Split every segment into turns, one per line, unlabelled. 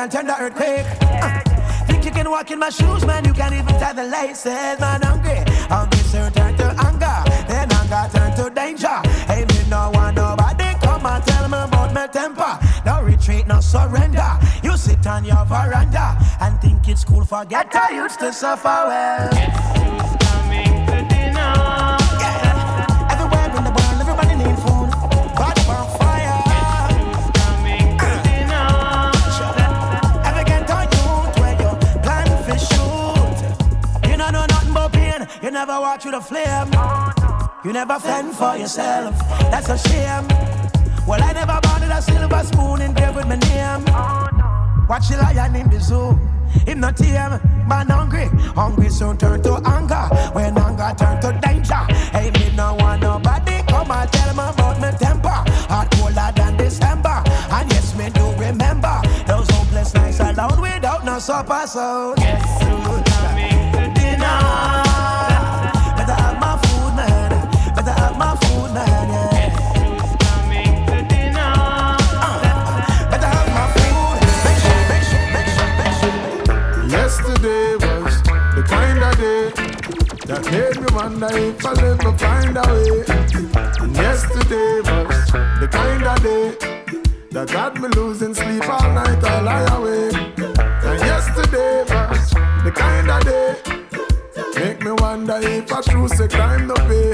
and thunder earthquake. Uh, think you can walk in my shoes, man? You can't even tie the laces, man. Hungry, hungry, so turn to anger, then anger turn to danger. Hey, me no want nobody come and tell me about my temper. No retreat, no surrender. You sit on your veranda and think it's cool. Forget I used to suffer well. Yeah. You the flame. You never fend for yourself. That's a shame. Well, I never wanted a silver spoon engraved with my name. Watch the lion in the zoo. Him not tame, man hungry. Hungry soon turn to anger. When anger turn to danger. Hey, me no want nobody come and tell me about my temper. Hot colder than December. And yes, me do remember those hopeless nights alone without no supper. So yes,
made me wonder if I'll ever find a way. And yesterday was the kind of day that got me losing sleep all night, I lie awake. And yesterday was the kind of day make me wonder if I true say crime no pay.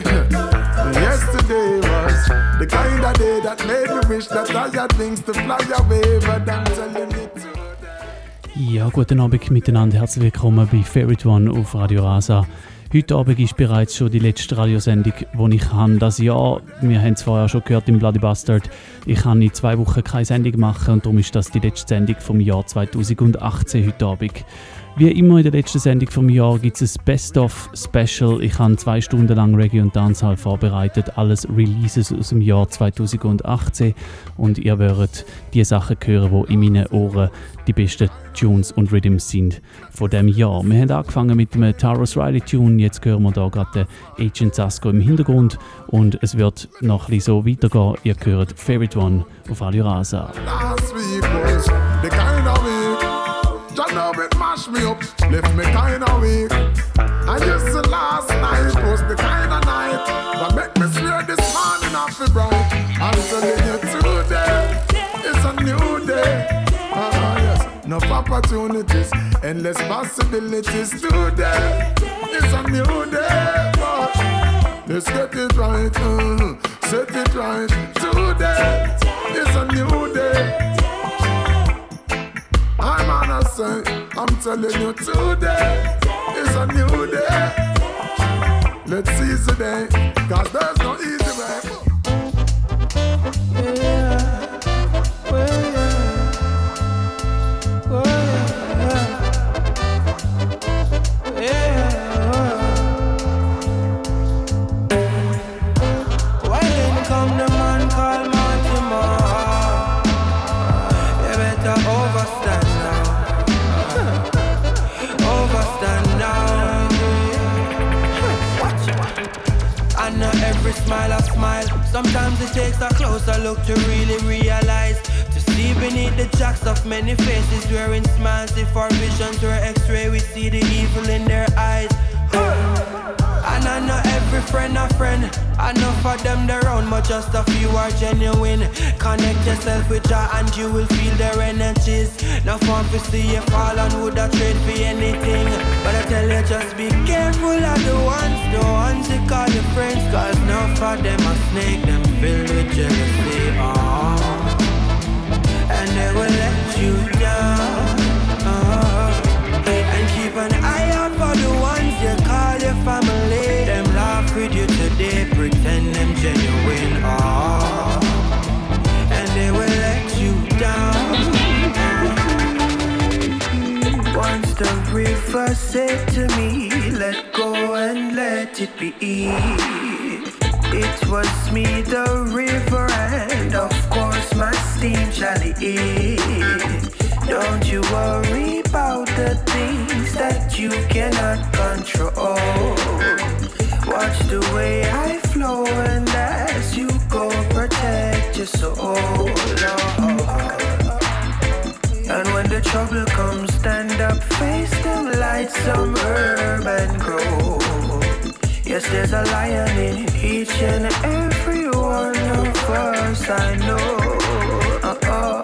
And yesterday was the kind of day that made me wish that I had wings to fly away, but I'm telling today.
Ja, guten Abend miteinander. Herzlich willkommen bei Favorite One auf Radio Rasa. Heute Abend ist bereits schon die letzte Radiosendung, die ich habe. Das Jahr, wir haben es vorher schon gehört im Bloody Bastard, ich kann in zwei Wochen keine Sendung machen und darum ist das die letzte Sendung vom Jahr 2018 heute Abend. Wie immer in der letzten Sendung vom Jahr gibt es ein Best-of-Special. Ich habe zwei Stunden lang Reggae und Dancehall vorbereitet, alles Releases aus dem Jahr 2018 und ihr werdet die Sachen hören, die in meinen Ohren die besten Tunes und Rhythms sind von dem Jahr. Wir haben angefangen mit dem Taros Riley Tune, jetzt hören wir da gerade den Agent Sasko im Hintergrund und es wird noch ein bisschen so weitergehen. Ihr hört Favorite One auf Radio Rasa.
Last it mashed me up, left me kind of weak. And just the last night was the kind of night that make me swear this morning off the bright. I'm telling you today, it's a new day. Ah, yes. Enough opportunities, endless possibilities today. It's a new day. But let's get it right, mm, set it right today. It's a new day. I'm say, I'm telling you today is a new day. Let's seize the day, cause there's no easy way.
When Sometimes it takes a closer look to really realize. To see beneath the jacks of many faces wearing smiles. If our visions were x-ray, we see the evil in their eyes. And I know every friend a friend.
Enough of them they round, but just a few are genuine. Connect yourself with Jah and you will feel their energies. No fun to see you fall and would have trade for anything. But I tell you, just be careful of the ones, the ones you call your friends. Cause enough of them are snake, them filled with jealousy. Oh. And they will let you down. Oh. And keep an eye your family. Them laugh with you today, pretend them genuine. Oh. And they will let you down. Once the river said to me, let go and let it be. It was me, the river, and of course my steam chalice. Don't you worry about the things that you cannot control. Watch the way I flow, and as you go, protect your soul. And when the trouble comes, stand up, face them, light some herb and grow. Yes, there's a lion in each and every one of us, I know. Uh, uh,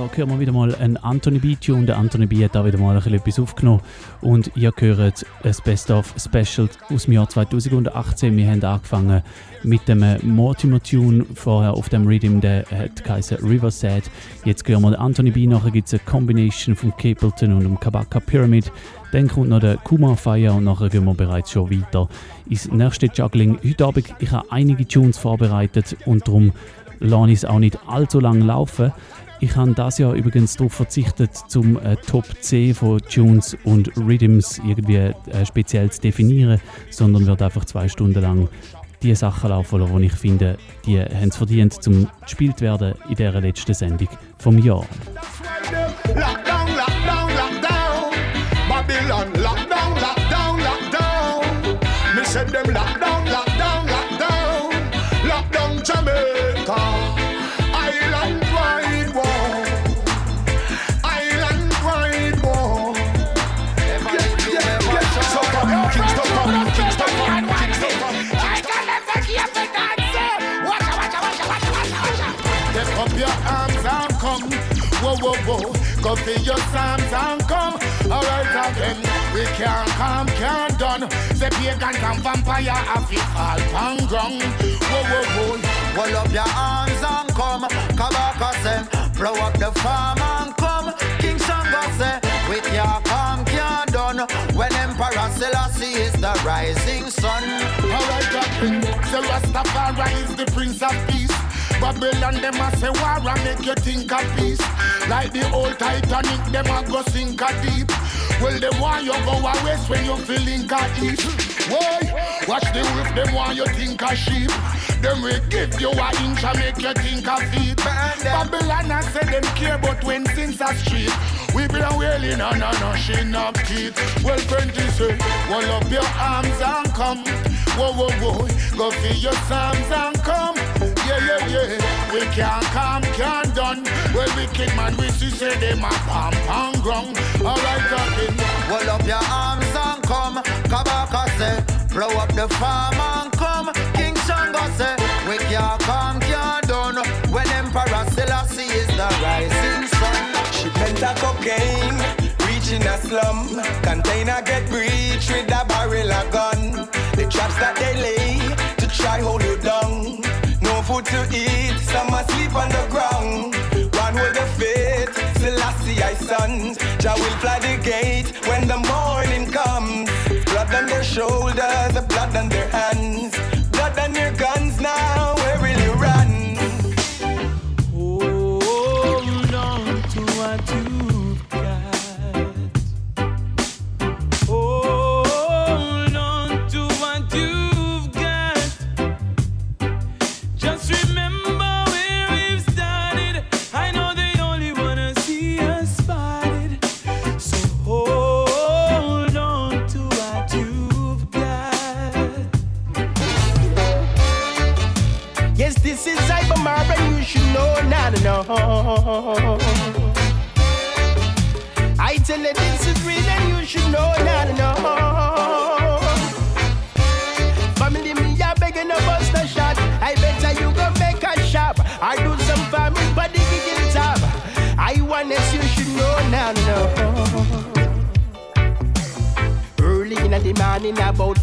da hören wir wieder mal einen Anthony B. Tune. Der Anthony B. hat da wieder mal ein etwas aufgenommen. Und ihr hört ein Best-of Special aus dem Jahr 2018. Wir haben angefangen mit dem Mortimer Tune vorher auf dem Rhythm, der hat geheißen River Sad. Jetzt hören wir den Anthony B. Nachher gibt es eine Combination von Capleton und dem Kabaka Pyramid. Dann kommt noch der Kuma Fire und nachher gehen wir bereits schon weiter ins nächste Juggling. Heute Abend ich habe einige Tunes vorbereitet und darum lasse ich es auch nicht allzu lang laufen. Ich habe das Jahr übrigens darauf verzichtet, zum äh, Top 10 von Tunes und Rhythms irgendwie äh, speziell zu definieren, sondern werde einfach zwei Stunden lang die Sachen laufen lassen, die ich finde, die haben es verdient, zum gespielt werden in dieser letzten Sendung vom Jahr.
That's why them lock down, lock down, lock Go for your psalms and come. Alright again. We can't come, can't done. Say pagan and vampire have it all pan. Whoa, whoa, whoa.
Hold up your arms and come. Kabaka say, blow up the farm and come. King Shango say, with your calm can't done. When Emperor Selassie is the rising sun.
Alright again. Rastafari is the prince of. Babylon, them a say war and make you think of peace. Like the old Titanic, them a go sink a deep. Well, them want you go a west when you feeling a east. Why? Watch the wolf, them want you think a sheep. Them will give you a inch and make you think a feet. Babylon, I say them care, but when sins are street, we be a wailing and a gnashing of teeth. Well, friend, say, hold up your arms and come. Whoa, whoa, whoa, go feel your psalms and come. Yeah, yeah. We can't come, can't done. Well, wicked man, we see say them a pam pam ground. Alright, talking.
Hold up your arms and come. Kabaka say, blow up the farm and come. King Shango say, we can't come, can't done. When Emperor Selassie is the rising sun.
Shipment of cocaine, reaching a slum. Container get breached with a barrel of gun. The traps that they lay to try hold
Shoulders, blood on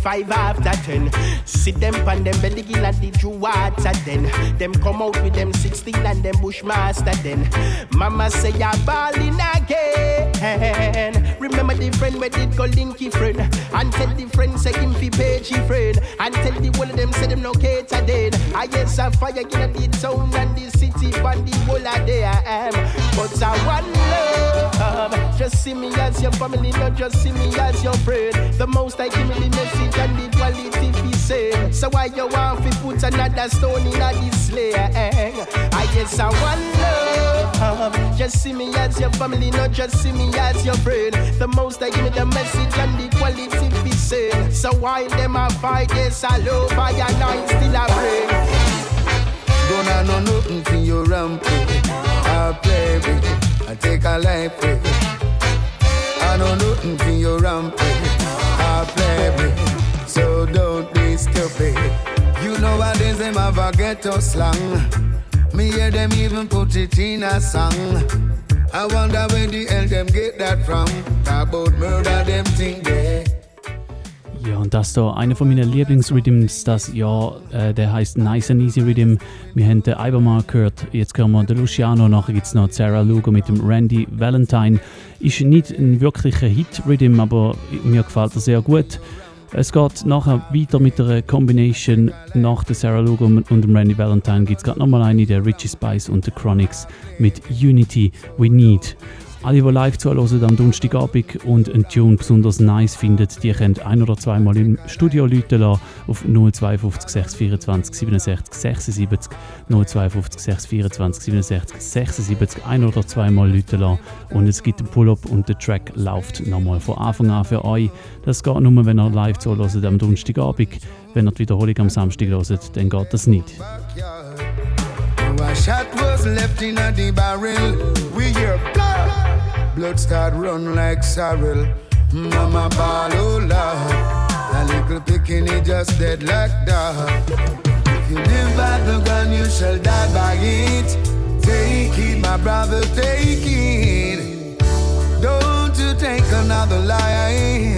five after ten. Sit them pan them belly in and the Jew water then. Them come out with them 16 and them bushmaster then. Mama say ya ballin' again. Remember the friend where did go linky friend. And tell the friend say him fi page he friend. And tell the one of them say them no cater then. I guess a fire in the town and the city and the whole of there. But I want love. Just see me as your family, not just see me as your friend. The most I give me the message and the quality be said. So why you want to put another stone in a this sling? I ah, guess I want love. Just see me as your family, not just see me as your friend. The most I give me the message and the quality be said. So why them a fight? Yes, I love I and I still a pray.
Don't have no nothing for your rampage. I play with. I take a life with it. I know nothing for your rampage. I play it. So don't be stupid. You know what is them have a ghetto slang. Me hear them even put it in a song. I wonder where the hell them get that from. Talk about murder, them think they.
Ja, und das hier, einer von meinen Lieblingsrhythms, das Jahr, äh, der heißt Nice and Easy Rhythm. Wir haben den Ibermar gehört, jetzt hören wir den Luciano, nachher gibt es noch Sarah Lugo mit dem Randy Valentine. Ist nicht ein wirklicher Hit-Rhythm, aber mir gefällt er sehr gut. Es geht nachher weiter mit einer Combination. Nach der Sarah Lugo und dem Randy Valentine gibt es gerade nochmal eine, der Richie Spice und der Chronics mit Unity We Need. Alle, die live zuhören am Donnerstagabend und einen Tune besonders nice finden, die können ein- oder zweimal im Studio läuten lassen auf 052 624 67 76 052 624 67 76 ein- oder zweimal läuten lassen und es gibt einen Pull-Up und der Track läuft nochmal von Anfang an für euch. Das geht nur, wenn ihr live zuhört am Donnerstagabend. Wenn ihr die Wiederholung am Samstag hört, dann geht das nicht.
A shot was left in a barrel. We hear blood. Start run like sorrel. Mama ball, oh. A little picking just dead like dog. If you live by the gun, you shall die by it. Take it, my brother, take it. Don't you take another life.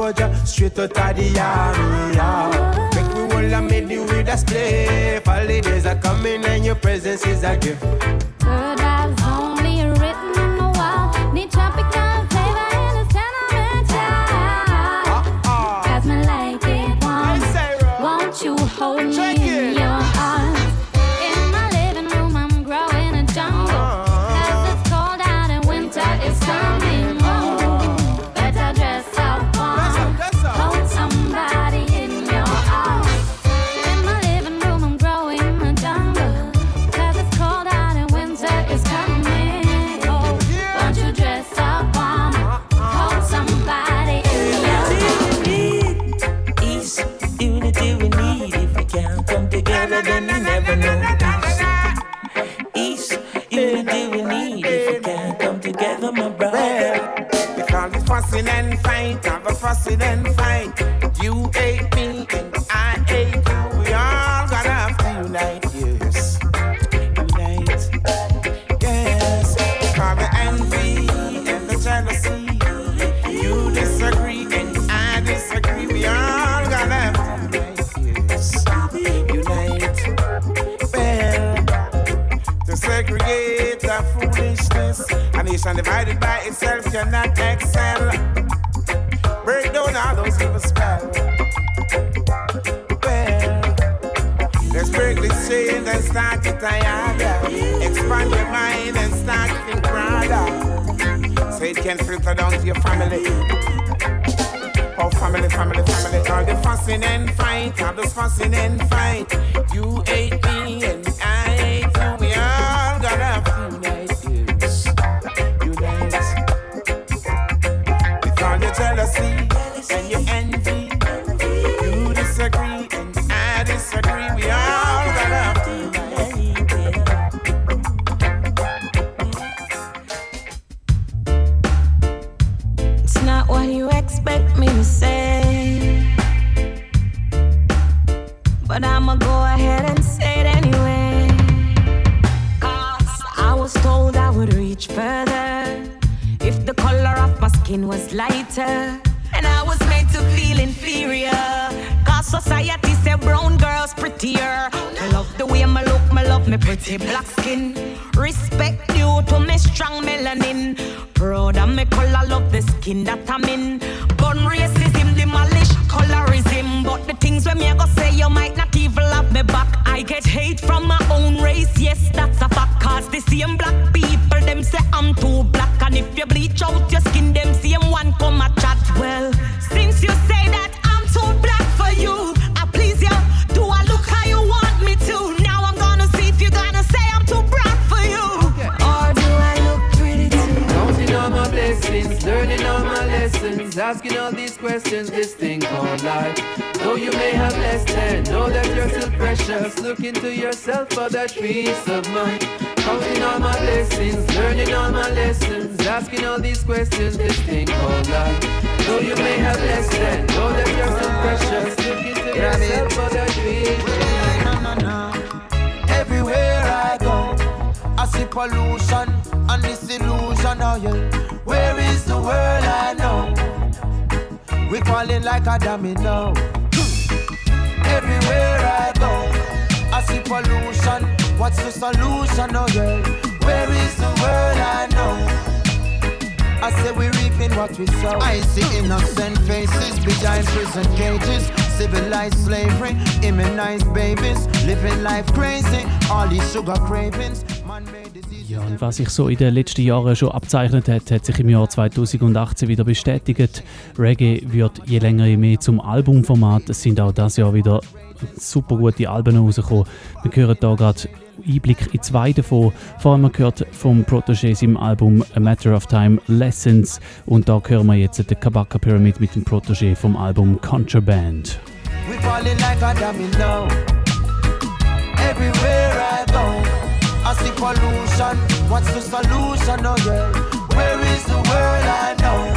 Soldier, straight out of the army. Make me all a made you with a spliff. Holidays are coming and your presence is a gift.
Have
see pollution and disillusion. Oh, yeah. Where is the world I know? We falling like a domino. Hmm. Everywhere I go, I see pollution. What's the solution? Oh, yeah. Where is the world I know? I say we reaping what we sow. I see innocent faces behind prison cages. Civilized slavery, immunized babies, living life crazy. All these sugar cravings.
Ja, und was sich so in den letzten Jahren schon abzeichnet hat, hat sich im Jahr 2018 wieder bestätigt. Reggae wird je länger je mehr zum Albumformat. Es sind auch das Jahr wieder super gute Alben rausgekommen. Wir hören hier gerade Einblick in zwei davon. Vor allem gehört vom Protégé im Album A Matter of Time Lessons und da hören wir jetzt den Kabaka Pyramid mit dem Protégé vom Album Contraband.
We falling like a domino. Everywhere I go, I see pollution. What's the solution? Oh yeah, where is the world I know?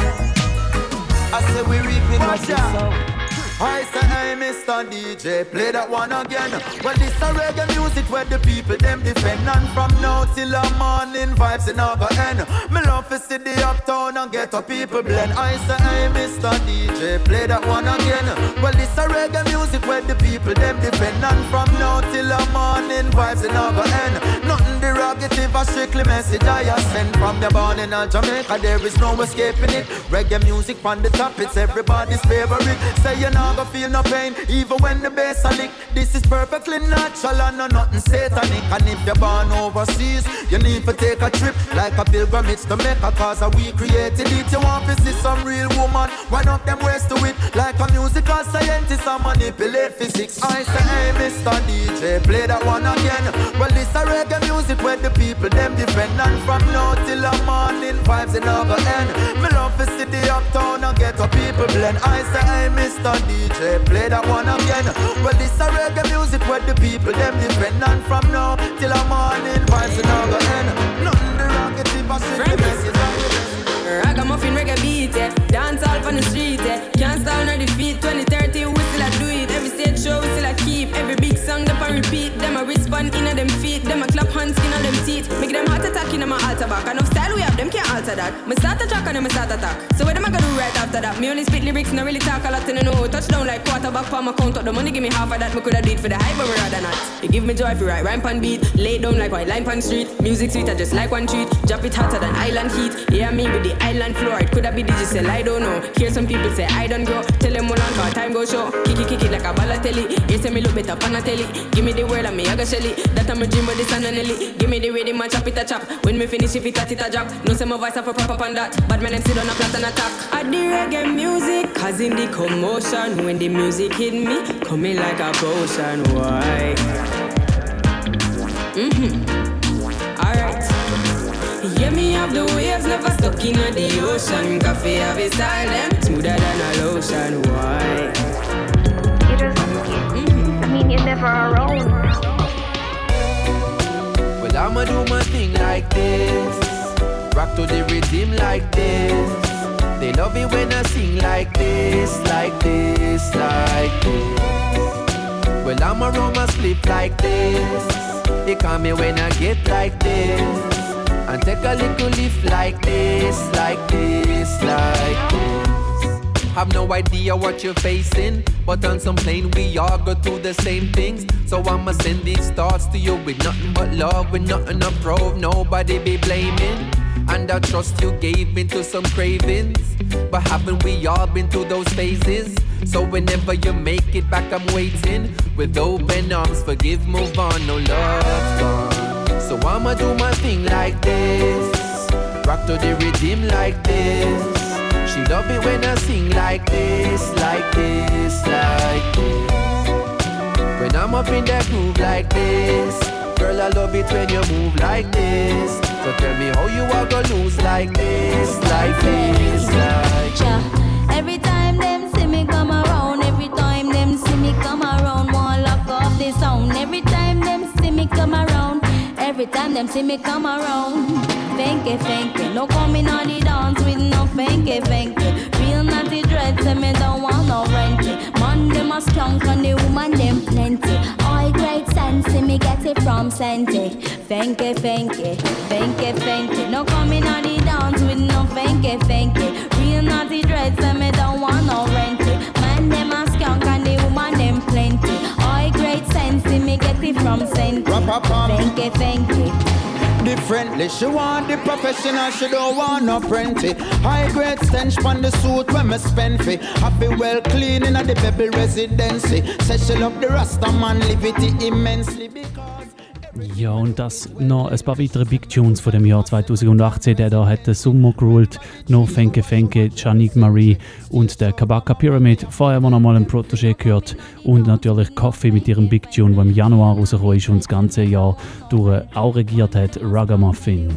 I say we reaping what we sow. I say, hey, Mr. DJ, play that one again. Well, this a reggae music where the people them defend. And from now till the morning, vibes in our end. Me love to see the uptown and get a people blend. I say, hey, Mr. DJ, play that one again. Well, this a reggae music where the people them defend. And from now till the morning, vibes in our end. Nothing derogative, a strictly message I send. from the born in Jamaica. There is no escaping it. Reggae music on the top, it's everybody's favorite. Say you not gonna feel no pain, even when the bass a lick. This is perfectly natural and no nothing satanic. And if you're born overseas, you need to take a trip like a pilgrimage to Mecca. Cause we created it. You want to see some real woman, wind up them waist to it. Like a musical scientist, I manipulate physics. I say, hey, Mr. DJ, play that one again. Well, this a reggae music where the people them defend. And from now till the morning, vibes in over end. Me love to see the uptown and get a people blend. I say, hey, Mr. DJ, play that one again. Well, this a reggae music where the people them defend. And from now till the morning, vibes in over end. Nothing derogative, I say the message.
Ragamuffin reggae beat, yeah. Dance all on the street, yeah. Can't attack in my altar back. Enough style we have, them can't alter that. Me start to track and then me start attack. So what am I gonna do right after that? Me only spit lyrics, no really talk a lot in the know. Touchdown like quarterback for my count up the money, give me half of that. Me coulda did for the hype, but me rather not. It give me joy if you write rhyme pan beat, lay down like white line pan street. Music sweet, I just like one treat. Drop it hotter than island heat. Yeah, me with the island floor. It coulda be digital, I don't know. Hear some people say I don't grow. Tell them all on time go show. Kick it, kick it like a Balotelli. You say me look better pan a. Give me the word and me I go shelly. That I'm a dream with the sun and. Give me the rhythm and chop it a chop. When me finish if it a tit a drop. No say my voice have a proper on that. But man them sit on a flat and attack. I the reggae music, causing the commotion. When the music hit me, coming like a potion. Why? Mm-hmm. Alright. Yeah, me have the waves, never stuck in the ocean. Koffee have a style, smoother than a lotion. Why?
You just, mmm I mean, you're never around.
Well, I'ma do my thing like this. Rock to the rhythm like this. They love it when I sing like this, like this, like this. Well, I'ma roll my sleep like this. They call me when I get like this. And take a little lift like this, like this, like this. Have no idea what you're facing, but on some plane we all go through the same things. So I'ma send these thoughts to you with nothing but love, with nothing to prove, nobody be blaming. And I trust you gave into some cravings. But haven't we all been through those phases? So whenever you make it back, I'm waiting with open arms. Forgive, move on, no love's gone. So I'ma do my thing like this, rock to the rhythm like this. She love it when I sing like this, like this, like this. When I'm up in that groove like this, girl, I love it when you move like this. So tell me how you are gonna lose like this, like this, like
Every time them see me come every time them see me come around. Fanky, fanky, no coming on the dance with no fanky, fanky. Real naughty dread, say me don't want no renty. Man, them a skunk and the woman them plenty. All great sense, me get it from Senti. Fanky, fanky, fanky, fanky. No coming on the dance with no fanky, fanky. Real naughty dread, say me don't want no renty. See me get it from Senti. Fanky, fanky.
Differently, she want the professional, she don't want no plenty. High grade stench on the suit when me spend fi. Happy well clean in a the baby residency. Say she love the Rasta man, live it immensely because.
Ja, und das noch ein paar weitere Big Tunes von dem Jahr 2018. Der da hat der Sumo geruled, No Fenke Fenke, Janik Marie und der Kabaka Pyramid. Vorher haben wir noch mal einen Protégé gehört und natürlich Coffee mit ihrem Big Tune, der im Januar rausgekommen ist und das ganze Jahr durch auch regiert hat, Ragamuffin.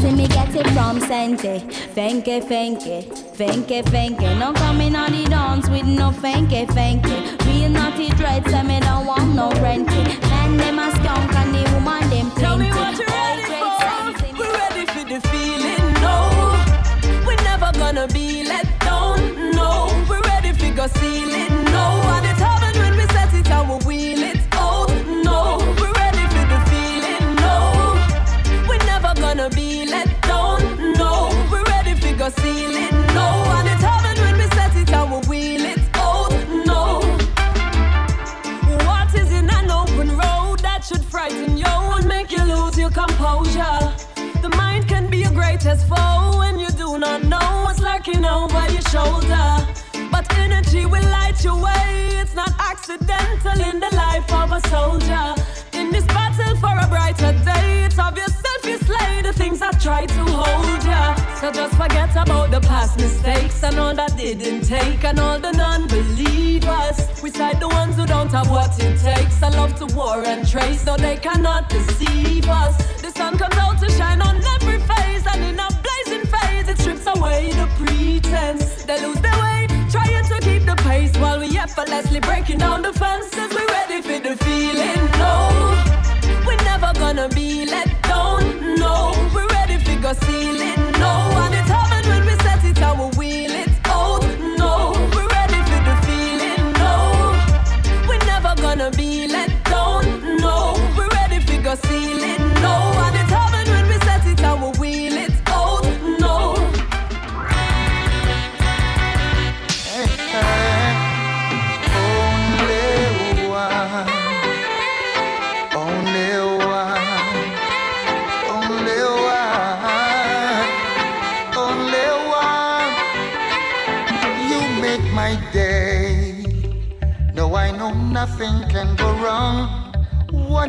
See me get it from Senti. Fanky, fanky, fanky, fanky. No coming on the dance with no fanky, fanky. Real naughty dread, say me don't want no renty. Man, them a skunk and the
greatest foe when you do not know what's lurking over your shoulder. But energy will light your way. It's not accidental in the life of a soldier. In this battle for a brighter day, it's of yourself you slay the things that try to hold ya. So just forget about the past mistakes and all that didn't take, and all the non-believers. We side the ones who don't have what it takes. I love to war and trace, so they cannot deceive us. The sun comes out to shine on every face, and in a blazing phase, it strips away the pretense. They lose their way, trying to keep the pace while we effortlessly breaking down the fences. We're ready for the feeling. No, we're never gonna be let down. No, we're ready for go seal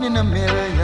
in a million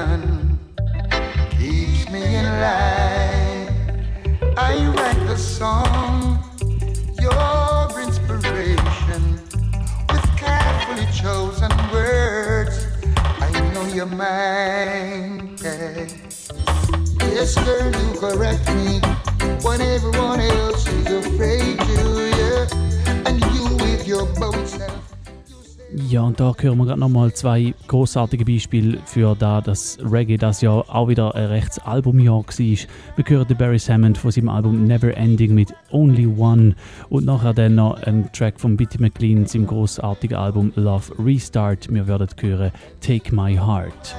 Ja, und da hören wir gerade nochmal zwei großartige Beispiele für da, dass Reggae das Jahr auch wieder ein rechtes Albumjahr war. Wir hören den Barry Hammond von seinem Album Never Ending mit Only One und nachher dann noch einen Track von Bitty McLean, seinem großartigen Album Love Restart. Wir werden hören Take My Heart.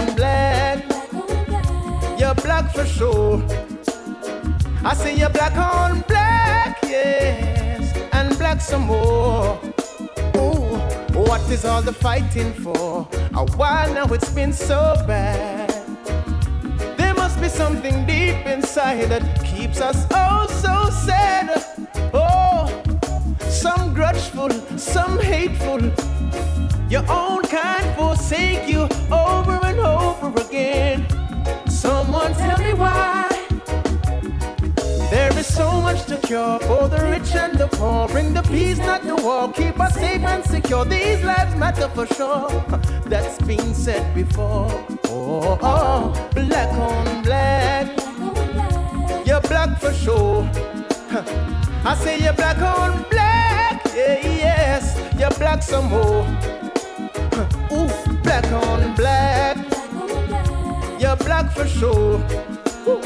On
black. You're black for sure. I say you're black on black, yes. And black some more. Ooh, what is all the fighting for? A while now it's been so bad. There must be something deep inside that keeps us oh so sad. Oh, some grudgeful, some hateful. Your own kind forsake you over over again. Someone tell me why. There is so much to cure for the rich and the poor. Bring the peace, not the war. Keep us safe and secure. These lives matter for sure. That's been said before. Oh, oh, black on black. You're black for sure. I say you're black on black. Yeah, yes, you're black some more. Ooh, black on black. You're black for sure. Ooh.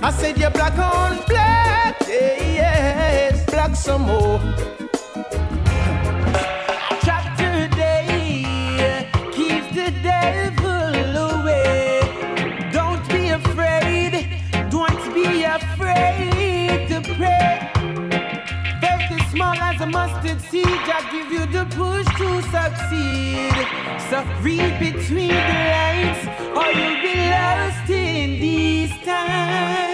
I said you're black on black, yeah, yes, black some more. Chapter day keeps the devil away. Don't be afraid, don't be afraid to pray. Faith is small as a mustard seed, I give you the push to succeed. So read between the lines, or you'll be lost in these times.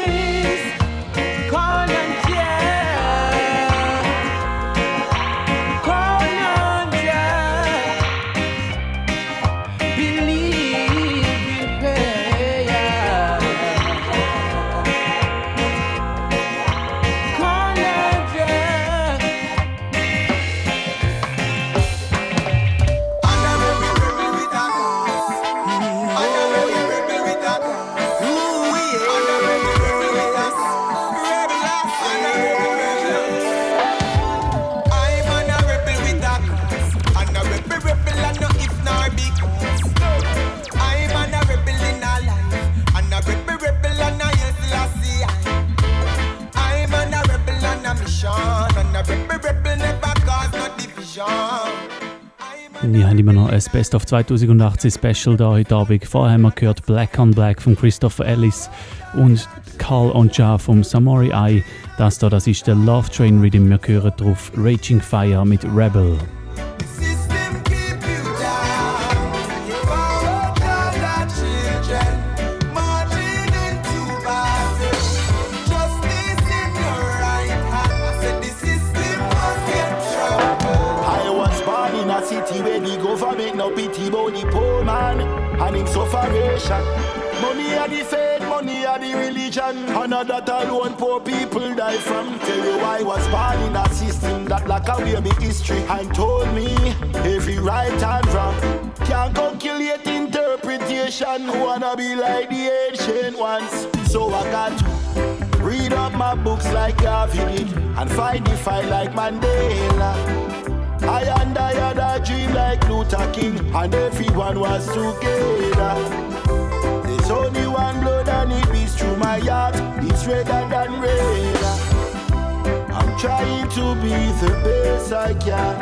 Haben immer noch ein Best of 2018 Special da heute Abend. Vorher haben wir gehört Black on Black von Christopher Ellis und Carl Oncha vom Samori Eye. Das da, das ist der Love Train Rhythm. Wir hören drauf Raging Fire mit Rebel.
Not that alone poor people die from. Tell you I was born in a system that lock away me history and told me every right and wrong. Can't calculate interpretation. Wanna be like the ancient ones. So I got read up my books like Garvey and find the fight like Mandela. I and I had a dream like Luther King, and everyone was together. There's only one blood and it beats through my heart. It's redder than red. I'm trying to be the best I can.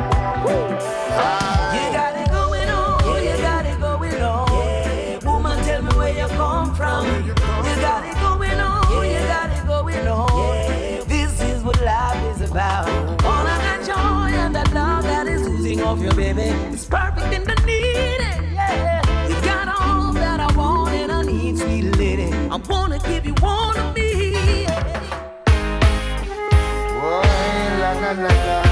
You got it going on, you got it going on. Woman, tell me where you come from. You got it going on, you got it going on. This is what life is about. All of that joy and that love that is oozing off your baby. It's perfect in the needed, yeah. You got all that I want and I need, sweet lady. I wanna give you one of me.
La la la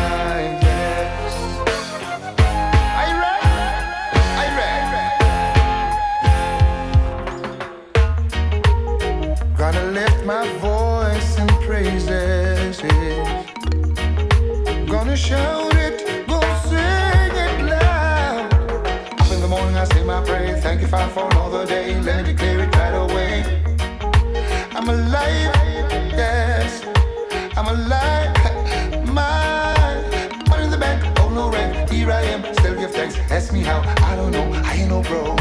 thanks. How, I don't know. I ain't no bro,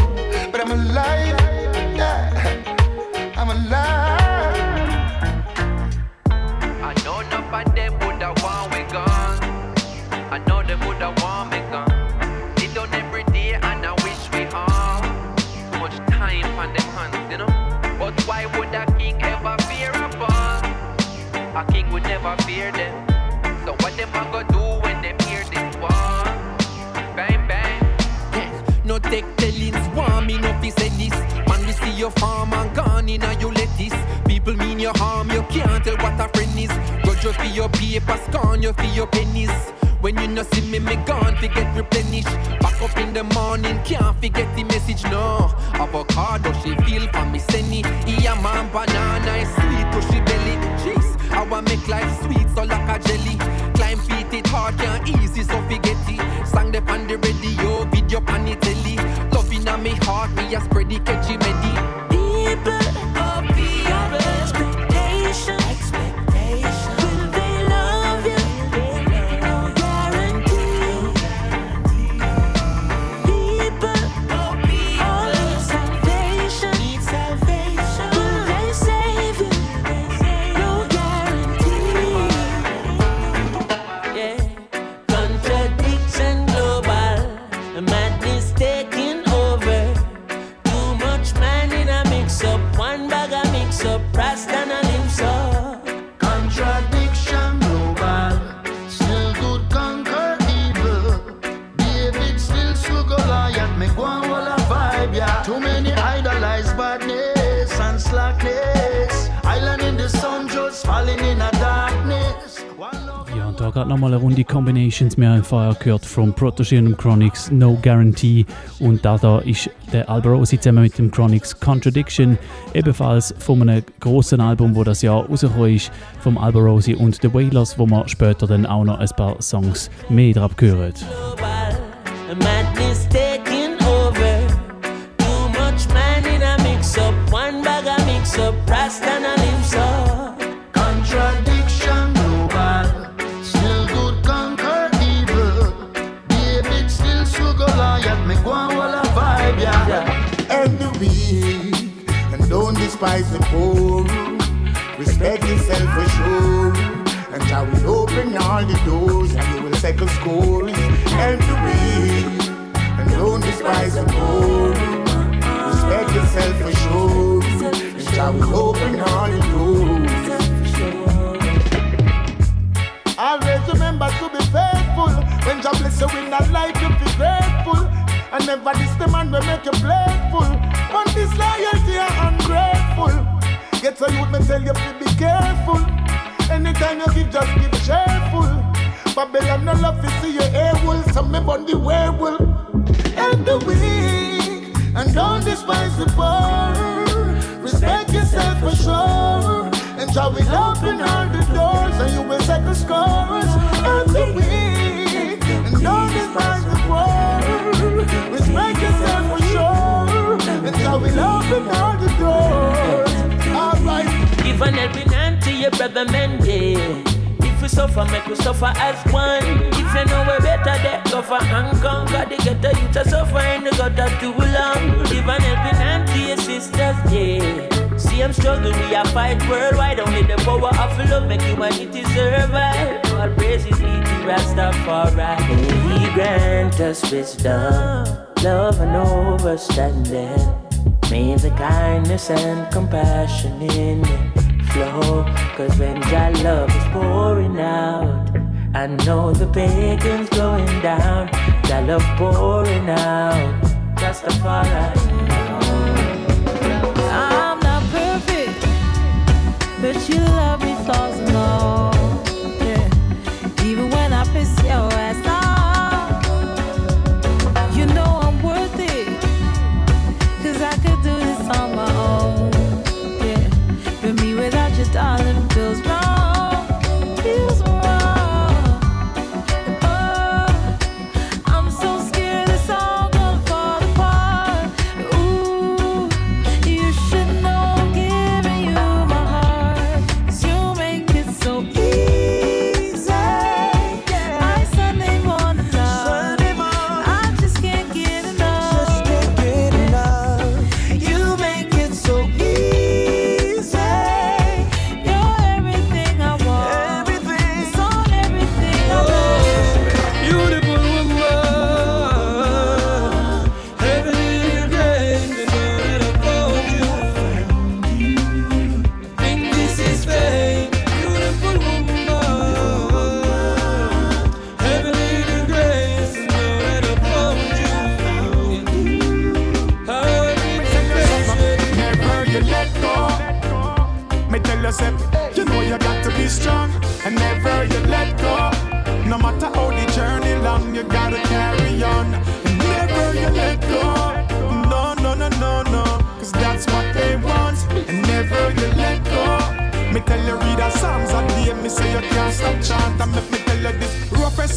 can't tell what a friend is. Grudge you for your paper, scorn you for your pennies. When you no see me, me gone fi get replenished. Back up in the morning, can't forget the message, no. Avocado, she feel for me, senny. Yeah, man, banana is sweet to she belly. Jeez, I want make life sweet, so like a jelly. Climb feet, it hard, can't easy, so forget it. Sang the on the radio, video pan the telly. Love in me heart, me a spread the catchy medi.
Gerade nochmal eine Runde Combinations. Wir haben vorher gehört von Protege und Chronix No Guarantee. Und da, da ist der Alborosi zusammen mit dem Chronix Contradiction. Ebenfalls von einem grossen Album, wo das Jahr rausgekommen ist. Vom Alborosi und The Wailers, wo wir später dann auch noch ein paar Songs mehr drauf hören.
You
in that life, you be grateful. And never diss the man will make you playful. But this loyalty are ungrateful. Get so youth me tell you to be careful. Anytime you give, just give cheerful. Babylon no love to see your wool, so me bun the werewolf. Help the weak and don't despise the poor. Respect yourself for sure. And Jah will open all the doors and you will set the scores. Help the weak don't despise the poor. Respect yourself for sure. And Jah will open all the doors. Alright.
Give an helping hand to your brother man, yeah. If we suffer, make we suffer as one. If you know we're better, that go for and conquer. They get the youth to suffer in the gutter too long. Give an helping hand to your sisters, yeah. See I'm struggling, we are fight worldwide. Only the power of love make humanity survive. All praises Rastafari. He grant us wisdom, love and understanding. May the kindness and compassion in it flow. Cause when Jah love is pouring out, I know the pagans going down. Jah love pouring out. Rastafari.
I'm not perfect, but you love me.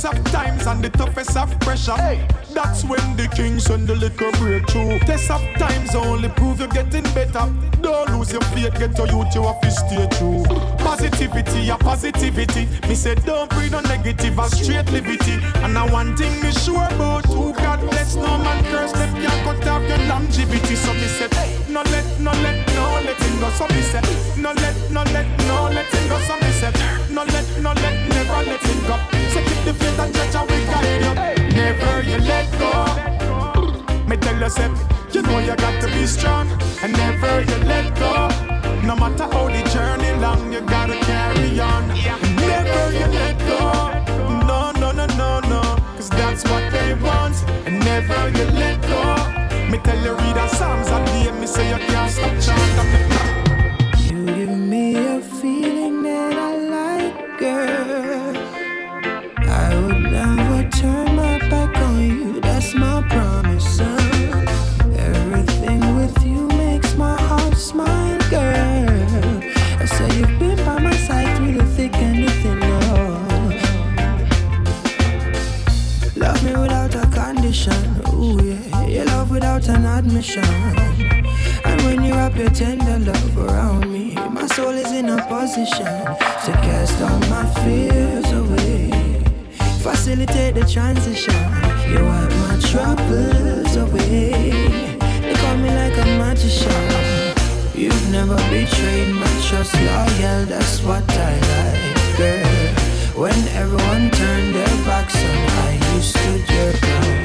Of times and the toughest of pressure. That's when the king send the little breakthrough. Test of times only prove you're getting better. Don't lose your faith, get your youth, you to stay true. Positivity, a positivity. Me say don't breathe no negative, a straight liberty. And I one thing me sure about who God bless no man curse them can't cut off your longevity. So me say, no let, no let, no let it go. So me say, no let, no let, no let it go. So say, no let, no let, never let it go. So keep the faith and judge how we guide you. Never you let go. Me tell yourself, you know you got to be strong and never you let go. No matter how the journey long, you gotta carry on. Never you let go. No, no, no, no, no. Cause that's what they want. And never you let go. Me tell you read a Psalms a day, me say you can't stop chanting.
Admission. And when you wrap your tender love around me, my soul is in a position to cast all my fears away. Facilitate the transition. You wipe my troubles away. They call me like a magician. You've never betrayed my trust, loyal. That's what I like, girl. When everyone turned their backs on I, you stood your ground.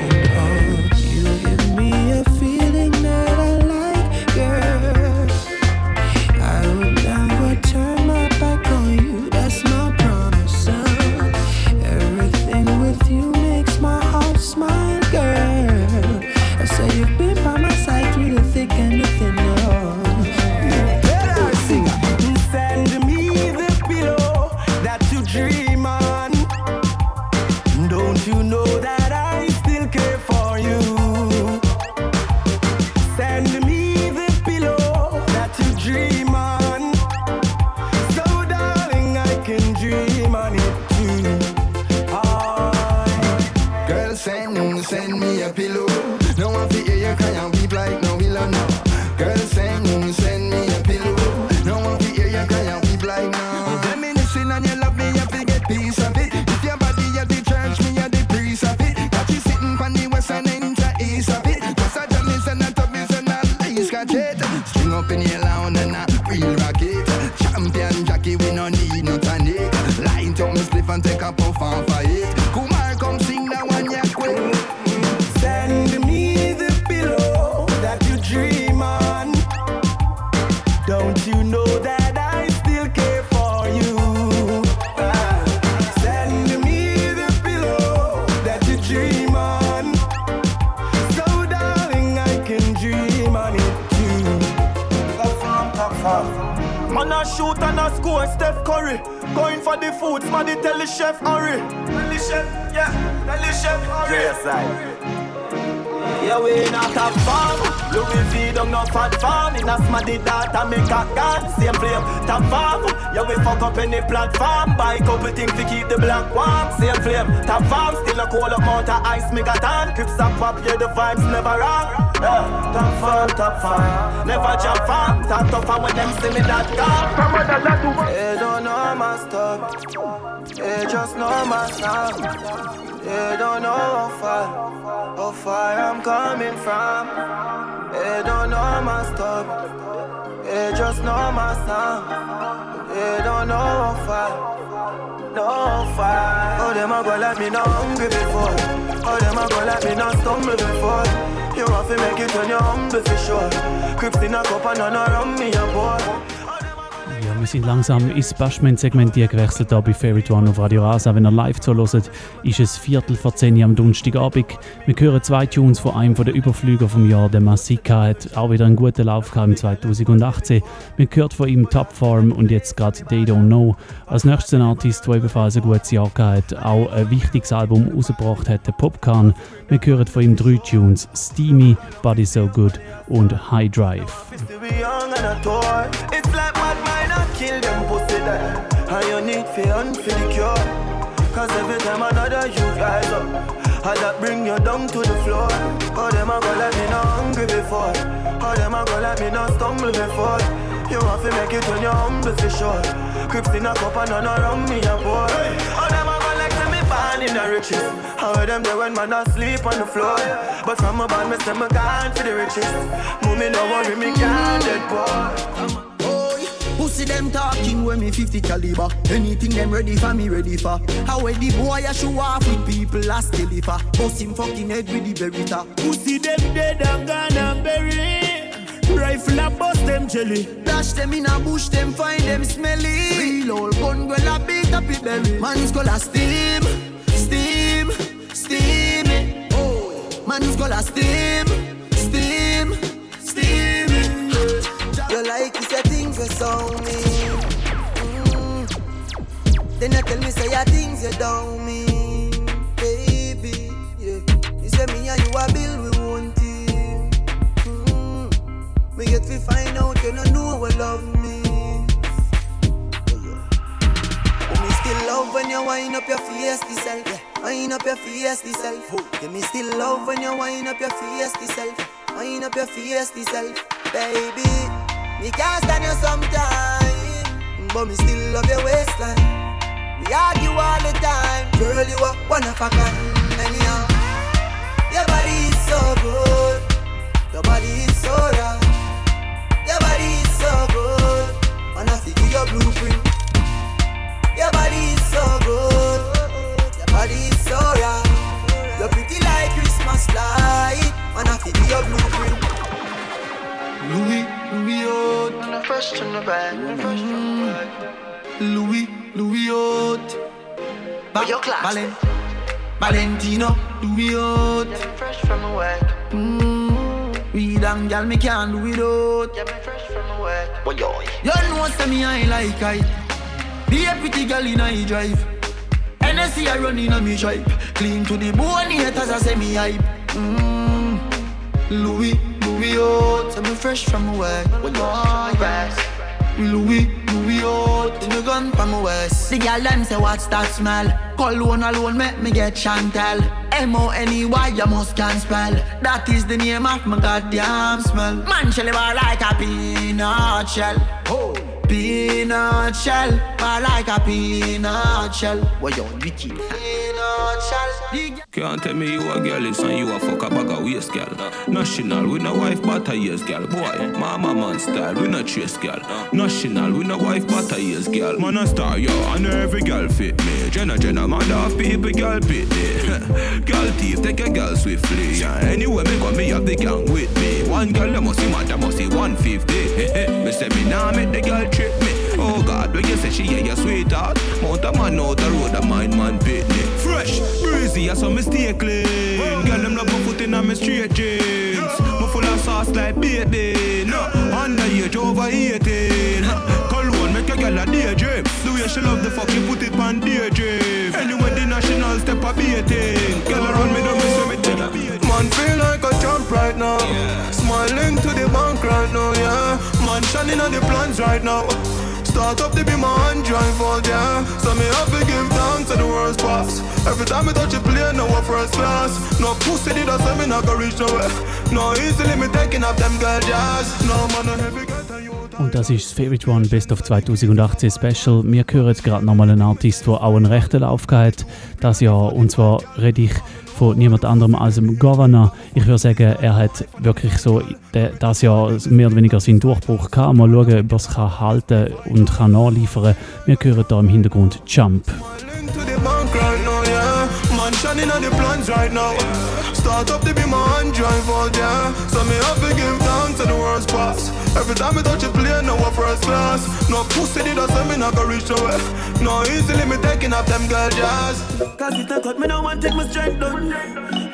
Farm. Louis V don't no fat farm. In a smarty data make a gun. Same flame, top farm. Yeah, we fuck up any platform. Buy couple things to keep the black warm. Same flame, top farm. Still a cold up mount of ice make a tan. Crips up pop, yeah, the vibes never wrong. Yeah, top farm, top farm. Never jump farm. Top tougher when them see me that car.
They don't know my stuff. They just know my sound. They don't know how far, how far I'm coming from. They don't know my stuff. They just know my sound. They don't know how far, no how far. Oh, them a go like me not hungry before. Oh, them a go like me not stumble before. You want to make it when you're humble for sure. Crips in a cup and none around me a boy.
Wir sind langsam ins Bashment-Segment gewechselt hier bei Favorite One auf Radio Rasa. Wenn ihr live zuhört, ist es Viertel vor 10 Uhr am Donnerstagabend. Wir hören zwei Tunes von einem der Überflüger vom Jahr. Der Masika hat auch wieder einen guten Lauf gehabt im 2018. Wir hören von ihm Top Form und jetzt gerade They Don't Know. Als nächster Artist, der ebenfalls ein gutes Jahr gehabt hat, auch ein wichtiges Album rausgebracht hat, der Popcorn. Wir hören von ihm drei Tunes: Steamy, Body So Good und High Drive.
Them pussy there. And you need for and for the cure. Cause every time another you rise up, I that bring you down to the floor. Oh, them a go let me not hungry before. Oh, them a go let me not stumble before. You want to make it when you're humble for sure. Crips in a cup and none around me a boy. Oh, them a go like to me in the riches. How them there when man asleep on the floor. But from a band, me say me gone for the riches. Mommy no worry, me can't dead boy.
Pussy them talking when me 50 caliber. Anything them ready for me ready for. How when the boy a show off with people last deliver. Bust him fucking head with the berita.
Pussy them dead and gone and buried. Rifle a bust them jelly.
Dash them in a bush, them find them smelly. Real old gun girl a beat up it berry. Man's gonna steam, steam, steam it. Oh, man's gonna steam, steam,
You like you say things you saw me. Mm. Then you tell me say your things you don't mean, baby. Yeah. You say me and you a build we one team. Mm. Me get to find out you don't know what love. But me still love when you wind up your face self. Yeah. Wind up your face self. Yeah, me still love when you wind up your face self. Wind up your face self, baby. Me can't stand you sometimes, but me still love your waistline. We argue all the time, girl. You are one of a kind. Anyhow, your body is so good, your body is so right, your body is so good. And I see your blueprint. Your body is so good, your body is so right. You're pretty like Christmas light, and I see your blueprint.
Louis, Louis Haute.
On the fresh from the back, fresh from the back.
Louis, Louis Haute.
Ba- your class.
Valen- Valentino, Louis Haute.
Fresh from the work.
Mm. We damn gal me can't do without.
Yeah, me fresh from the work. Boy, yo.
You know say me I like I. Be a pretty girl in I drive. NSC I run in a me stripe. Clean to the bone, haters I say me hype. Mm. Louis, Louis Haute.
Say me fresh from. Boy,
Oh, yes. Louis, Louis Haute.
In the gun from west.
The girl them say what's that smell? Cologne alone make me get Chantel.
M-O-N-E-Y, you must can spell. That is the name of my goddamn smell. Man, shell bar like a peanut shell. Oh. Peanut shell, bar like a peanut shell. What you wicked?
Can't tell me you a girl is and you a fuck a bag of waist, girl. National, we no wife but a years, girl. Boy, mama man style, we no chase, girl. National, we no wife but a years, girl. Man a star, yo, I know every girl fit me. Jenna, Jenna, man off people, girl pit me. girl thief, take a girl swiftly. Yeah. Anyway, me got me have the gang with me. One girl, that must see mad, that must see 150. me say me nah make the girl trip me. Oh God, when you say she yeah, your sweetheart. Mount a man out the road, a mind man pit me. Fresh, breezy, I saw me stay clean. Girl, them love my foot in my straight jeans. Me full of sauce like. No, underage over 18. Cologne make a girl a daydream. The way she love the fuck, you put it on daydream. Anyway, the national step a beating. Girl around me, don't miss me, take a.
Man feel like a jump right now. Smiling to the bank right now, yeah. Man shining on the plans right now. Start up to be my drive out, yeah. So me have to give thanks to the world's boss. Every time I touch a plane, no one first class. No pussy did I say me not go reach nowhere. No easily me taking up them girl jazz. No man, no heavy get
Und das ist das Favorite One Best of 2018 Special. Wir hören gerade nochmal einen Artist, der auch einen rechten Lauf gehabt das Jahr. Und zwar rede ich von niemand anderem als dem Governor. Ich würde sagen, er hat wirklich so das Jahr mehr oder weniger seinen Durchbruch gehabt. Mal schauen, ob er es kann halten und kann nachliefern. Wir hören hier im Hintergrund Jump.
Man Start up to be my drive out, yeah. So me have to give thanks to the world's boss. Every time I touch a plane, no one first class. No pussy did I me not go reach nowhere. No easily me taking up them girl jazz.
Cause it a cut me no one take my strength down.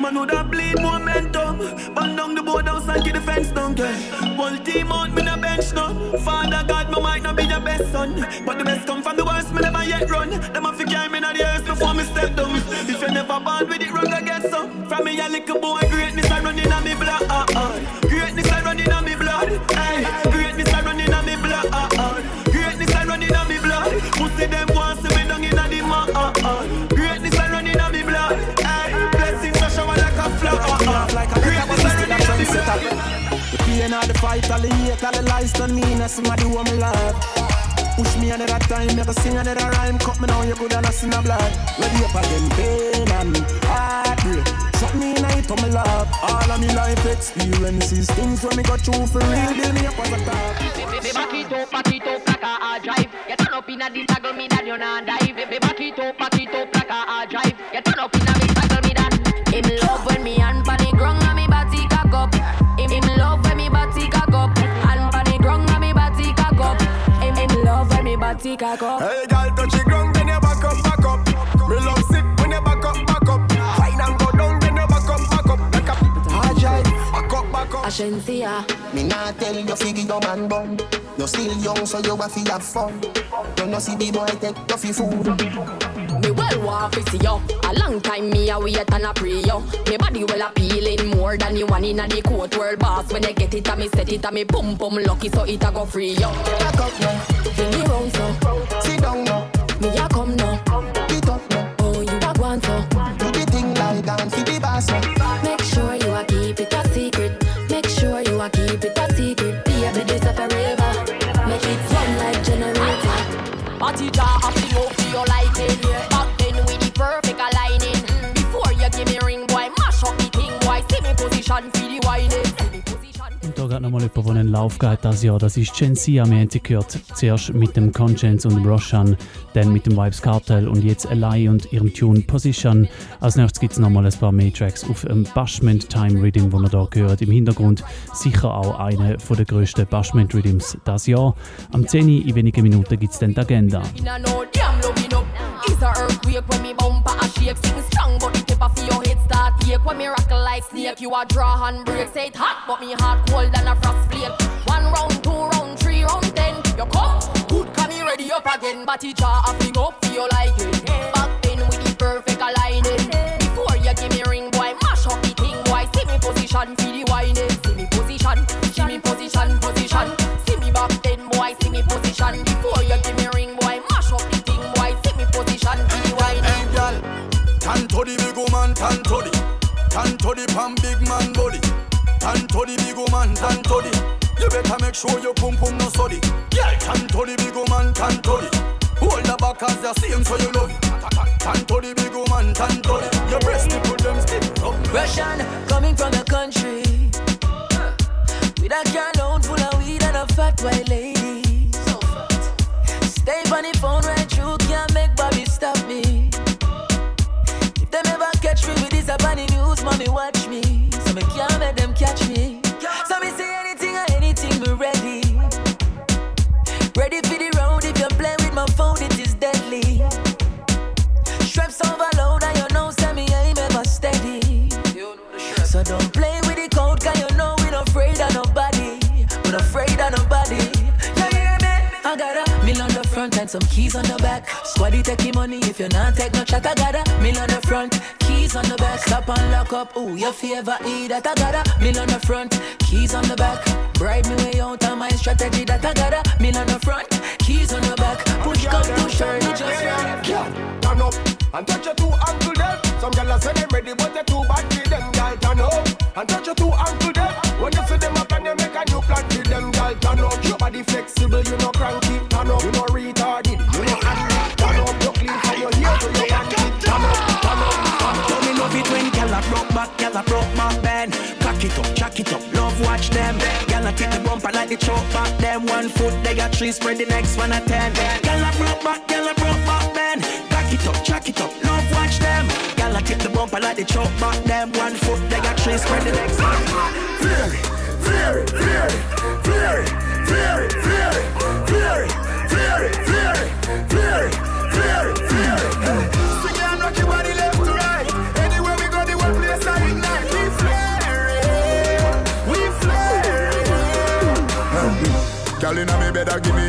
Man would have bleed momentum. Bang down the board outside keep the fence down. Yeah. Whole team out me no bench now. Father God, me might not be your best son, but the best come from the worst. Me never yet run. Them a fi carry me in the earth before me step down. If you never born with it wrong, I get some. From me a boy, greatness I running on me blood. Greatness I running on me blood. Hey, greatness I running on me blood. Greatness I running on me blood. Pussy them want see me down in the mud. Greatness I running on me blood. Hey, blessings I shower like a flood.
Like a
Greatness I running on me blood.
The pain of the fight, all the hate, all the lies don't mean that somebody who me love. Push me another time, never sing another rhyme. Cut me now, you good and I sin a blood. Ready up again, pain and heartbreak. Shut me in it for me love. All of me life experiences, things when me got through for real, build me up as a dog.
Me back it up, back it up like a hard drive. You turn up in a the me that you not dive. Me back it up, back it up like a hard drive. You turn up in a big me that. Him love when me hand pan the ground and me body cock up. Him, him love when me body cock up. Hand pan the ground and me body cock up. Him, him love when me body cock up.
Hey, girl, touch the ground, then you back up, back up. Me love sick when you back up, back up. Back up, back up.
Ashensia.
Me nah tell you figure your man bum. You still young, so you have to have fun. You know see the boy take you fi food.
Me well want to see yo. A long time me a wait and a pray yo. Me body well appealing more than the one inna the court world boss. When I get it, a me set it, a me pum pum lucky so it a go free yo.
Back up now,
Fling me round so.
sit down now,
Me a
Da geht nochmal jemand, der einen Lauf geht das Jahr. Das ist Gen Z, wir haben sie gehört. Zuerst mit dem Conscience und dem Roshan, dann mit dem Vibes Cartel und jetzt allein und ihrem Tune Position. Als nächstes gibt es nochmal ein paar mehr Tracks auf dem Bashment Time Rhythm, wo ihr hier gehört. Im Hintergrund sicher auch eine der grössten Bashment Rhythms das Jahr. Am 10. Uhr in wenigen Minuten gibt es dann die Agenda.
Earthquake when me bumper a shake. Sing strong, but the pepper for your head start ache. When me rockle like snake, you a draw hand break. Say it hot, but me heart cold than a frost flake. One round, two round, three round, ten. You come, good, come me ready up again. But it jaw a fling up your liking. Back then with the perfect aligning. Before you give me ring, boy, mash up the thing, boy. See me position, feel the whining. See me position, see me position, position. See me back then, boy, see me position. Before you give me ring, Tan to the big man, tan to the
Tan to the big man
body. Tan to the big man, tan to the You better make sure your pum pum no solid Yeah, tan to the big man, tan to the Hold the back as you see him so you love it Tan to the big man, tan to the Your breast to put them stiff up.
Russian coming from the country. With a gallon full of weed and a fat white lady. Stay on the phone right You can't make Bobby stop me with up on the news, mommy watch me. So me can't let them catch me. So me say anything or anything, me ready. Ready for the road, if you play with my phone, it is deadly. Straps overload, and you know, say me aim ever steady. So don't play with the code, cause you know we not afraid of nobody. We not afraid of nobody. You hear me? I got a front and some keys on the back. Squaddy take your money if you not take no chat. I got a mill on the front, keys on the back. Stop and lock up. Ooh, your favor eat that. I got a mill on the front, keys on the back. Bribe me way out of my strategy that I got a mill on the front, keys on the back. Push come to it just right.
Turn up and touch your two ankle them. Some gyal say them ready, but they too bad for them. Gyal turn up and touch your two ankle them. When you see them up and you make a new plan for them. Gyal turn up, your body flexible, you no cranky. Turn up, you no retarded,
back, gyal a broke my bend. Cock it up, jack it up, love watch them. Gyal a take the bumper like the choke back them. One foot they got three, spread the next one a ten. Gyal a broke back, gyal a broke back bend. Cock it up, jack it up, love watch them. Gyal a take the bumper like the choke back them. One foot they got three, spread the next one.
Fear it, fear it, fear it, fear it, fear it, fear it, fear it. Swing and rock your body Girl inna me bed, a give me.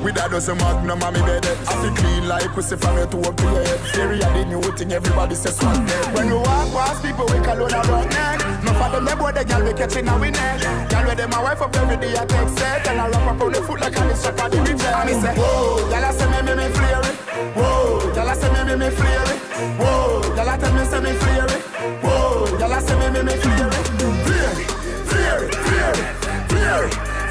With a dozen magnum on me bed eh. I feel clean like pussy from your toe up to your head. Theory of the new thing everybody says dead When we walk past people we call on a rock neck No for them they boy the girl we catching a neck Girl with them my wife up every day I take set. And I wrap up on the foot like a list up on the river And me say whoa, girl I say me me me flare it Whoa, girl I say me me me flare it Whoa, girl I tell me say me flare it Whoa, girl I say me me me flare it Flare it, flare it, flare it, flare it,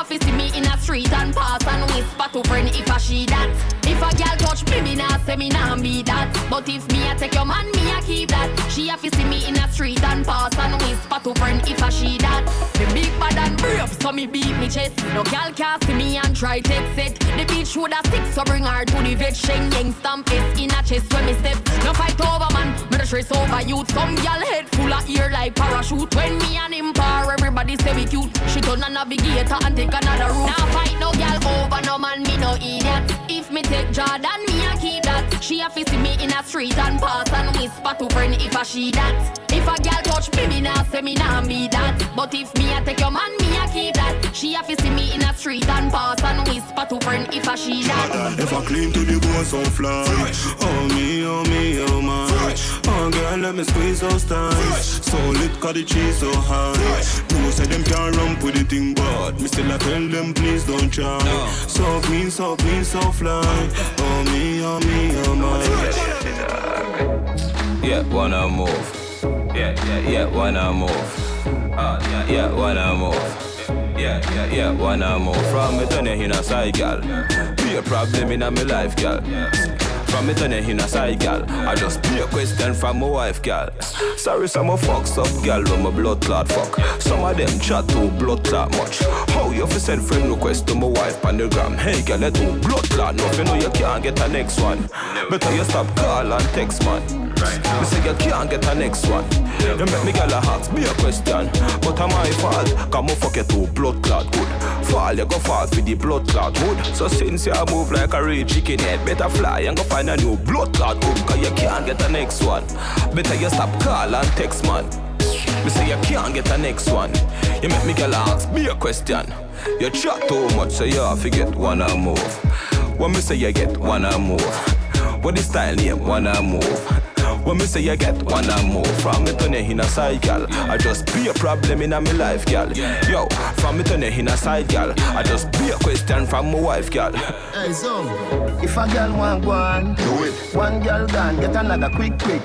a
fi see me in a street and pass and whisper to friend if a she that. If a girl touch me, me nah say me nah be that. But if me a take your man, me a keep that. She a fi see me in a street and pass and whisper to friend if a she that. Me big bad and brave, so me beat me chest. No girl can see me and try take set. The bitch woulda stick, so bring her to the vet. Sheng yang stamp it in a chest when me step. No fight over man, me the stress over youth. Some girl head full of ear like parachute. When me and him par, everybody say we cute. She turn a navigator and take another. Now fight no girl over no man, me no idiot. If me take Jordan, me a keep that. She a fi see me in a street and pass and whisper to friend if a she that. If a girl touch me, me nah say me nah be that. But if me a take your man, me a keep that. She a fi see me in a street and pass and whisper to friend if a she that.
If I clean to the bone so fly Oh me, oh me, oh my Oh girl, let me squeeze those thighs So lit, cause the cheese so high No say them can't run with the thing But me still I tell them please don't try So clean, so clean, so fly Oh me, oh me, oh my
Yeah, wanna move. Yeah, yeah, yeah, wanna move. Uh, yeah, yeah, wanna move. Yeah, yeah, yeah, wanna move. From me turn in a side, gal. Be a problem in my life, gal. From me turn in a side, gal. I just be a question from my wife, gal. Sorry, some of fucks up, gal, when my blood clot fuck. Some of them chat too blood clot much. How you fi send friend request to my wife on the gram? Hey, gal, let too blood clot. No, you know you can't get a next one. Better you stop call and text, man. Me say you can't get a next one. You make me gal a ask me a question, but I'm my fault. Come on, fuck you too blood clot good. Fall, you go fall for the blood clot hood. So since you move like a real chicken head, better fly and go find a new blood clot hood. Cause you can't get a next one. Better you stop call and text man. Me say you can't get a next one. You make me girl ask me a question. You chat too much, so you forget wanna move. When me say you get wanna move. What is style name wanna move? When me say you get one and more From me turn you in a side, gal I just be a problem in a me life, gal Yo, from me turn you in a side, gal I just be a question from my wife, gal
Hey, so If a gal want one Do it. One gal gone, get another quick, quick.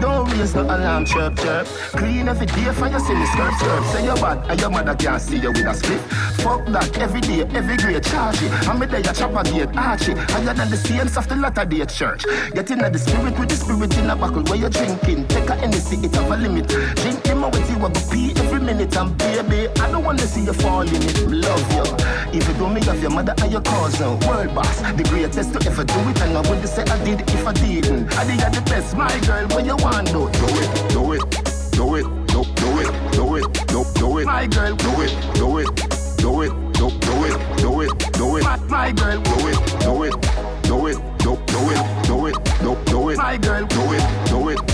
Don't raise no alarm, chirp, chirp. Clean every day for your silly skirt, skirt. Say you're bad and your mother can't see you with a split Fuck that, every day, every grade, charge it. And me there, you chop a gate, arch it. Higher than the saints of the latter day church. Get in the spirit with the spirit in a buckle where you drinking. Take a Hennessy, it have a limit. Drink them with you, I go pee every minute. And baby, I don't wanna see you fall in it. Love you. If you do me of your mother and your cousin, world boss, the greatest to ever do it. And I wouldn't say I did if I didn't. I did the best, my girl. When you want to do it, do it, do it, do, do it, do it, do, do it, my girl. Do it, do it, do it, do, do it, do it, do it, my, my girl. Do it, do it, do it, do, do it, do it, do, do it, my girl. Do it, do it,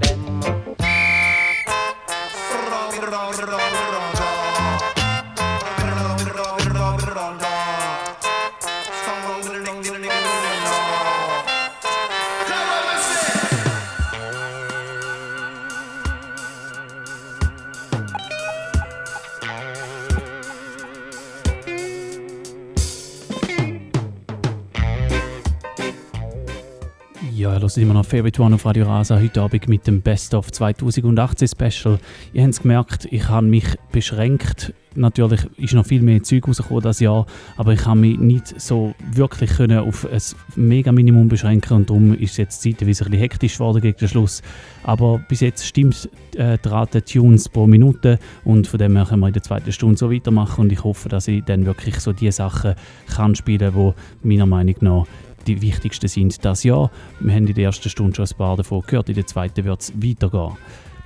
ist immer noch Favorite One auf Radio Rasa. Heute Abend mit dem Best of 2018 Special. Ihr habt es gemerkt, ich habe mich beschränkt. Natürlich ist noch viel mehr Zeug rausgekommen das Jahr, aber ich habe mich nicht so wirklich können auf ein mega Minimum beschränken und darum ist es jetzt zeitweise ein bisschen hektisch geworden gegen den Schluss. Aber bis jetzt stimmt äh, die Rate Tunes pro Minute und von dem her können wir in der zweiten Stunde so weitermachen und ich hoffe, dass ich dann wirklich so die Sachen kann spielen, die meiner Meinung nach die wichtigsten sind das Jahr. Wir haben in der ersten Stunde schon ein paar davon gehört, in der zweiten wird es weitergehen.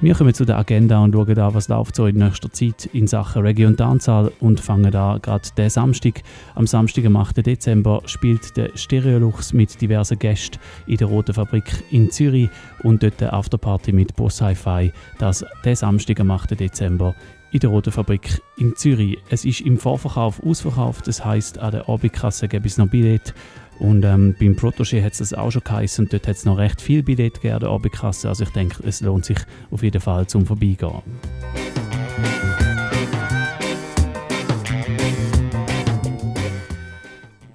Wir kommen zu der Agenda und schauen an, was läuft so in nächster Zeit in Sachen Reggae und Dancehall und fangen da gerade den Samstag. Am Samstag, am 8. Dezember, spielt der Stereolux mit diversen Gästen in der Roten Fabrik in Zürich und dort eine Afterparty mit Boss Hi-Fi. Das der Samstag, am 8. Dezember in der Roten Fabrik in Zürich. Es ist im Vorverkauf ausverkauft, das heißt an der Abendkasse gibt es noch Billett. Und ähm, beim Protégé hat es das auch schon geheißen und dort hat es noch recht viel Billett gegeben an der Abendkasse. Also ich denke, es lohnt sich auf jeden Fall zum Vorbeigehen.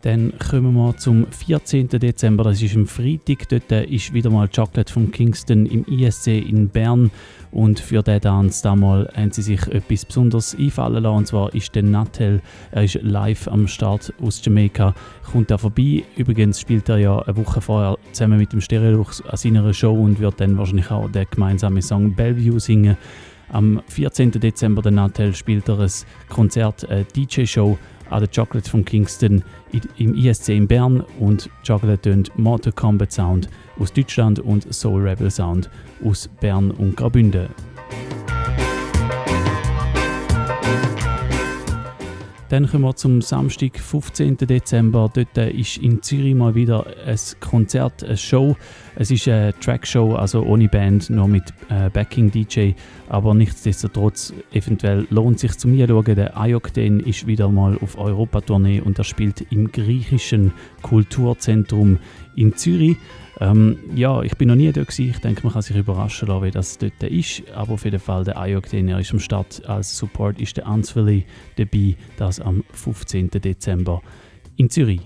Dann kommen wir zum 14. Dezember, das ist am Freitag. Dort ist wieder mal Chocolate von Kingston im ISC in Bern. Und für diesen Tanz damals haben sie sich etwas Besonderes einfallen lassen. Und zwar ist der Nattel, er ist live am Start aus Jamaika, kommt da vorbei. Übrigens spielt er ja eine Woche vorher zusammen mit dem Stereolux an seiner Show und wird dann wahrscheinlich auch den gemeinsamen Song Bellevue singen. Am 14. Dezember der Nattel spielt er ein Konzert, eine DJ-Show an der Chocolate von Kingston im ISC in Bern und Chocolate tönt Mortal Kombat Sound aus Deutschland und Soul Rebel Sound aus Bern und Graubünden. Dann kommen wir zum Samstag, 15. Dezember. Dort ist in Zürich mal wieder ein Konzert, eine Show. Es ist eine Trackshow, also ohne Band, nur mit äh, Backing-DJ. Aber nichtsdestotrotz, eventuell lohnt es sich zu mir schauen. Der Ayokden ist wieder mal auf Europatournee und er spielt im griechischen Kulturzentrum in Zürich. Ähm, ja, ich bin noch nie dort gewesen. Ich denke, man kann sich überraschen lassen, wie das dort ist. Aber auf jeden Fall, der Ayokden, er ist am Start. Als Support ist der Ansveli dabei. Das am 15. Dezember in Zürich.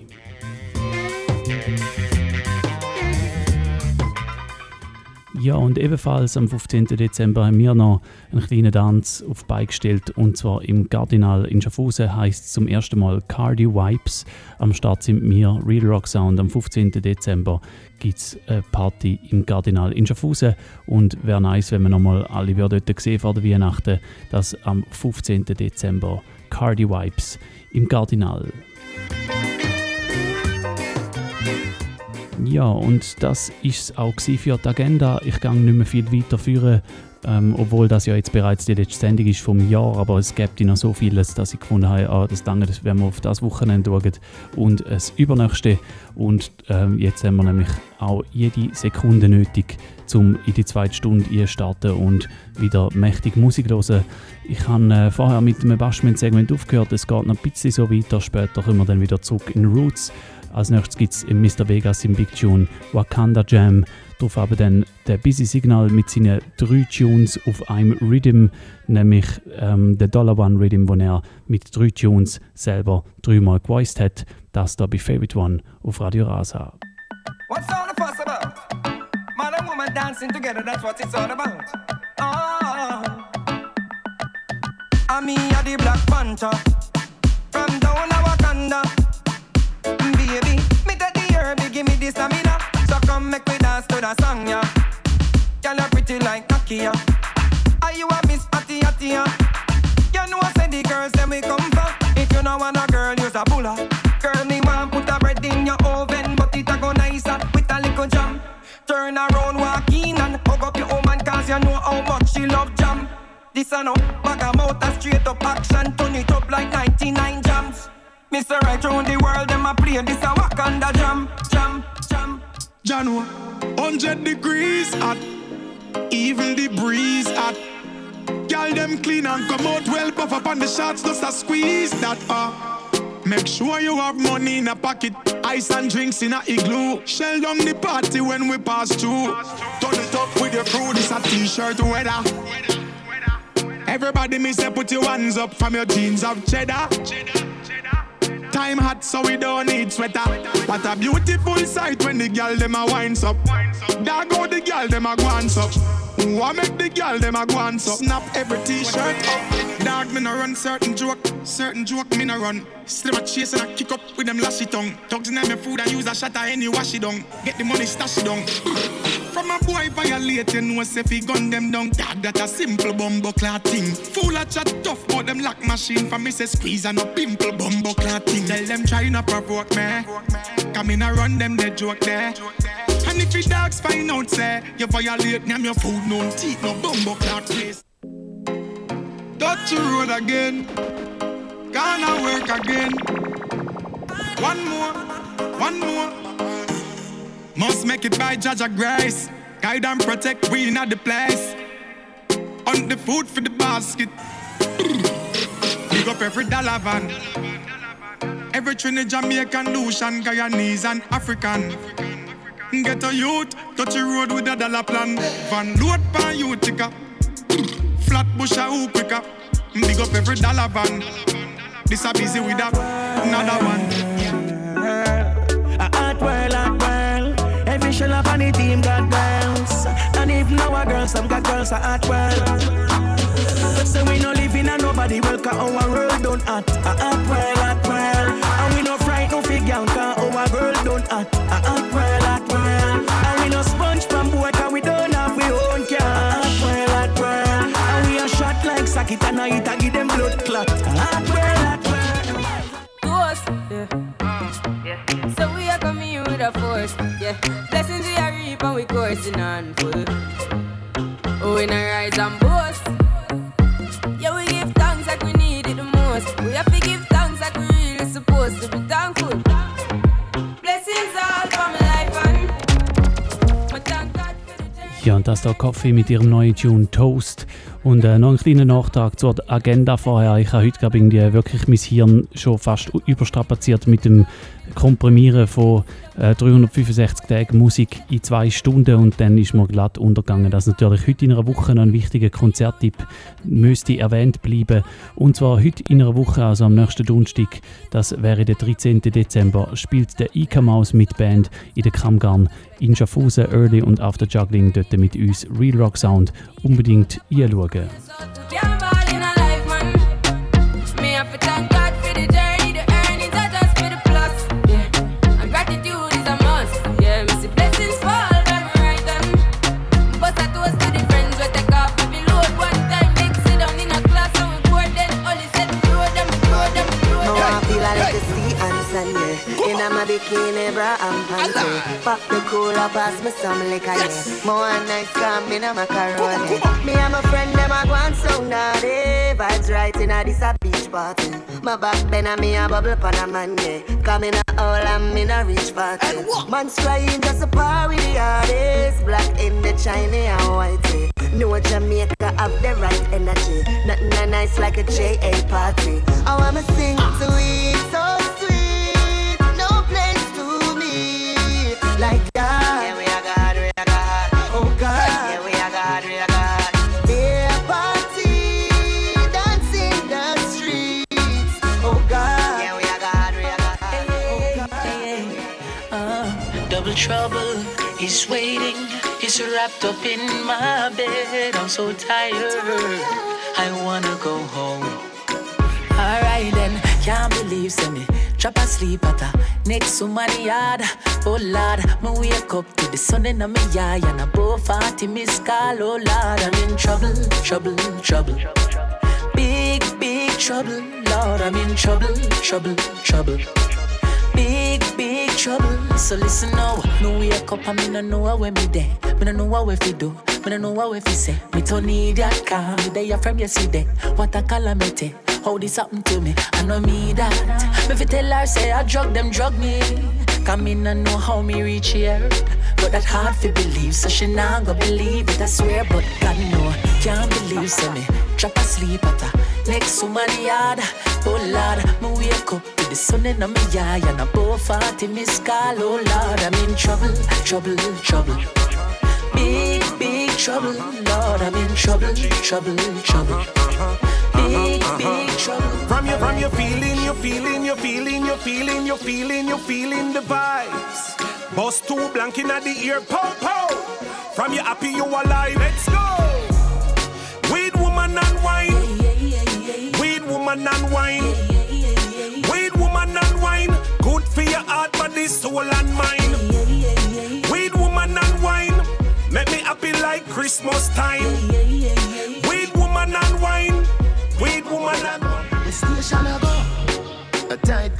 Ja, und ebenfalls am 15. Dezember haben wir noch einen kleinen Tanz auf beigestellt und zwar im Cardinal in Schaffhausen heißt es zum ersten Mal Cardi Wipes. Am Start sind wir, Real Rock Sound. Am 15. Dezember gibt es eine Party im Cardinal in Schaffhausen und wäre nice, wenn wir nochmal alle dort sehen vor der Weihnachten, dass am 15. Dezember Cardi Wipes im Cardinal. Ja, und das ist es auch für die Agenda. Ich gehe nicht mehr viel weiter führen, ähm, obwohl das ja jetzt bereits die letzte Sendung ist vom Jahr, aber es gibt noch so vieles, dass ich gefunden habe, ah, das lange, wenn wir auf das Wochenende schauen und das übernächste. Und ähm, jetzt haben wir nämlich auch jede Sekunde nötig, um in die zweite Stunde einzustarten und wieder mächtig Musik hören. Ich habe äh, vorher mit dem Bashment-Segment aufgehört, es geht noch ein bisschen so weiter, später kommen wir dann wieder zurück in Roots. Als nächstes gibt es Mr. Vegas im Big Tune Wakanda Jam. Darauf aber dann der Busy Signal mit seinen drei Tunes auf einem Rhythm, nämlich ähm, der Dollar One Rhythm, den er mit drei Tunes selber dreimal gevoiced hat. Das da bei Favorite One auf Radio Rasa.
What's all the fuss about? Man and woman dancing together, that's what it's all about. Oh. I'm me, the Black Panther. From down Wakanda. Baby, me take the herb, give me the stamina. So come make me dance to the song, yeah. Girl, you pretty like Nokia. Are you a Miss Patty Hattie, yeah? You know I said the girls them we come for. If you know want a girl, use a puller. Girl, me want put a bread in your oven, but it a go nicer with a little jam. Turn around, walk in and hug up your woman, cause you know how much she love jam. This a no, bag a mouth straight up action, turn it up like 99 jams. Mr. Right round the world, them a play this a Wakanda jam, jam, jam.
Jano, 100 degrees hot, even the breeze hot. Girl, them clean and come out well, puff up on the shots, just a squeeze that uh. Make sure you have money in a pocket, ice and drinks in a igloo. Shell down the party when we pass through. Turn it up with your crew, this a t-shirt weather. Everybody me say put your hands up from your jeans of cheddar. cheddar. Time hot, so we don't need sweater. What a beautiful sight when the girl them a winds up. There go the girl them a glance up. Who a make the girl them a glance up? Snap every t-shirt up. Dog me no run certain joke, certain joke me no run. Still a chase and I kick up with them lashy tongue. Dogs in my food I use a shot at any wash it down. Get the money stash it down. From a boy violating, no say fi gun them down. Dad, that a simple bumbo clot. Full of chat tough, but them lock machine for me say squeeze and a pimple bumbo clot. Tell them try not provoke me. Come in and run them the joke there. And if your dogs find out, say, you violate me, your food, no teeth, no bumbo clot place. Road again, gonna work again. One more, one more. Must make it by Judge Grace. Guide and protect we in the place. On the food for the basket. Big up every dollar van. Every Trinidad, Jamaican, Lucian, Guyanese, and African. Get a youth, touch the road with a dollar plan. Van load pan Utica. Flat bush a hoop quicker. Big up every dollar van. This a busy with a another one.
A. Every shell up on the team got girls. And if no a girls, some got girls a hot world. So we no live in a nobody world, cause our world don't hot. Ah, ah, a hot world, hot world. And we no fright no figure, cause our world don't hot. Ah, a hot world, hot world. And we no sponge from boy, cause we don't have we own car. A hot world, hot world. And we a shot like socket and I eat a give them blood clot. A hot world, hot world.
Ghost, yeah. So we are coming with a force, yeah. And we coursing on full. Oh, we not rise and boast. Yeah, we give thanks like we need it the most. We have to give thanks like we really supposed to be thankful. Blessings all for life and.
Ja, und das da Kaffee mit ihrem neuen Tune Toast. Und äh, noch einen kleinen Nachtrag zur Agenda vorher. Ich habe heute, glaube ich, wirklich mein Hirn schon fast überstrapaziert mit dem Komprimieren von äh, 365 Tagen Musik in zwei Stunden und dann ist mir glatt untergegangen, dass natürlich heute in einer Woche noch ein wichtiger Konzerttipp müsste erwähnt bleiben. Und zwar heute in einer Woche, also am nächsten Donnerstag, das wäre der 13. Dezember, spielt der Ika Maus mit Band in der Kramgarn in Schaffhausen, Early und After Juggling dort mit uns Real Rock Sound unbedingt einschauen.
Bikini, bra and panty. Pop the cooler, pass me some liquor, yeah. More nice come in a macaroni. Me and my friend, them a go and sound naughty. Vibes right in a this a beach party. My back bend and me a bubble pan a man, yeah. Come in a all and me a reach party. Man's trying just a par with the artists. Black in the China and white, yeah. No Jamaica have the right energy. Nothing nice like a JA party. I wanna sing sweet, so like that. Yeah, we are God, we are God. Oh God. Yeah, we are God, we are God. Beer party, dance in the streets. Oh God. Yeah, we are God, we are God. Oh God.
Uh, double trouble is waiting. He's wrapped up in my bed. I'm so tired. I wanna go home. Can't believe say me drop asleep at a next my yard. Oh Lord, me wake up to the sun in my eye and above 40 miss call. Oh Lord, I'm in trouble, trouble, trouble. Big, big trouble, Lord, I'm in trouble, trouble, trouble. Big, big trouble. So listen now, me wake up and me no know where me there. Me no know what we fi do. Me no know what we fi say. Me don't need that car. Me there from yesterday. What a calamity. How this happen to me? I know me that. Me fi tell her say I drug them drug me. Come in and know how me reach here. But that hard to believe, so she not go believe it. I swear, but God know. Can't believe, say me drop asleep at her next to my yard. Oh Lord, me wake up to the sun in my eye and above 40 miss call. Oh Lord, I'm in trouble, trouble, trouble. Big, big trouble, Lord, I'm in trouble, trouble, trouble. Big, uh-huh. big trouble.
From you, from you feeling, you feeling, you feeling, you feeling, you feeling, you feeling the vibes. Bust two blank in the ear, pow pow. From you happy you alive, let's go. Weed woman and wine. Weed woman and wine. Weed woman and wine. Good for your heart, body, soul and mind. Weed woman and wine. Make me happy like Christmas time. Weed woman and wine. Woman and wine.
The station I go. A tight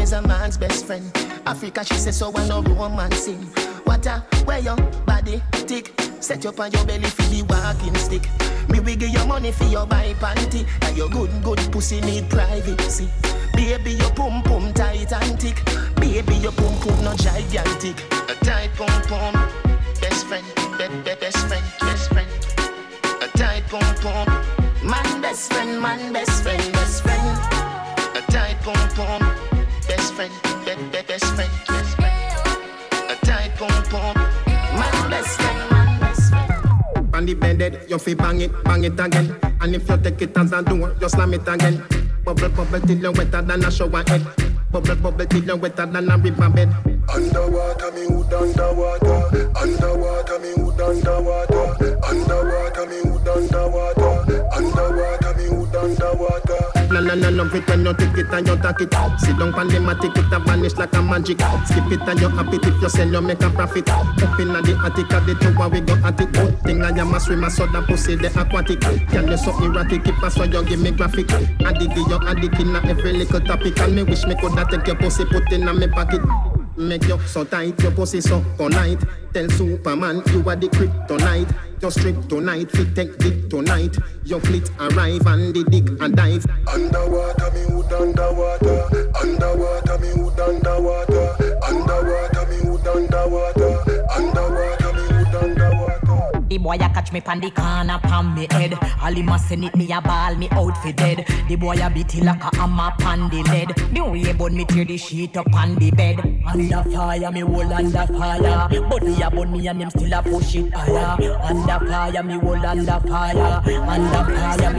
is a man's best friend. Africa, she says so when no romancing. A where your body tick. Set up on your belly for the walking stick. Me we give you money for your buy panty. And your good good pussy need privacy. Baby, your pum pum tight and thick. Baby, your pum pum no gigantic. A tight pum pum, best friend, be, be, best friend, best friend. A tight pum pum, man best friend, man best friend, best friend. A tight pum pum, best friend, be, be, best friend, best friend. A tight pum pum, man best friend, man best friend.
On the bed, you fi bang it, bang it again. And if you take it as a door, you slam it again. Bubble, bubble till you wetter than a shower head. Bubble, bubble till you wetter than a river bed.
Underwater, me wood underwater. Underwater, me wood underwater. Underwater, me wood underwater. Underwater, me wood underwater.
La la la love it when you take it and you take it. Sit down pan the matic, it a vanish like a magic. Skip it and you happy if you sell, you make a profit. Up inna the attic, at the tower we go at it. Good thing I am a swimmer, so that pussy the aquatic. Can you so erratic, if I saw you give me graphic. Addict, you addict inna every little topic. And me wish me coulda take your pussy, put inna me pocket. Make you so tight, your pussy so polite. Tell Superman you are the kryptonite. Your strip tonight, fit take dick tonight. Your fleet arrive and the dick and dive.
Underwater, me wood underwater. Underwater, me wood underwater. Underwater, me wood underwater. Underwater,
boy a catch me pan the corner pan me head. All him a send it me a ball me out for dead. The boy a beat it like a hammer pan the lead. The way bun me tear the sheet up on the bed. Under fire me hold under fire. Body a bun me and him still a push it higher. Under fire me hold under fire. Under fire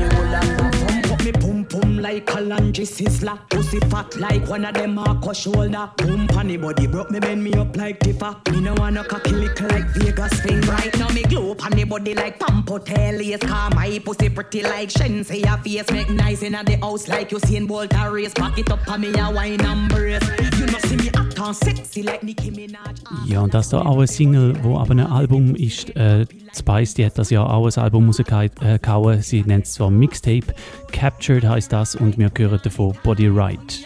like a lunge sizzler. Pussy fat like one of them Marco shoulder. Boom panny body broke me bend me up like Tiffa. Me no wanna cocky lick like Vegas thing. Right now me glow panny body like Pampotelius. Car my pussy pretty like Shenseea. Your face make nice in the house like you seen Bolt a race. Pack it up on me a wine and brace. You know see me act
Ja, und das da auch ein Single, wo aber ein Album ist. Äh, Spice, die hat das ja auch ein Album rausgehauen. Sie nennt es zwar Mixtape. Captured heißt das und wir hören davon Body Right.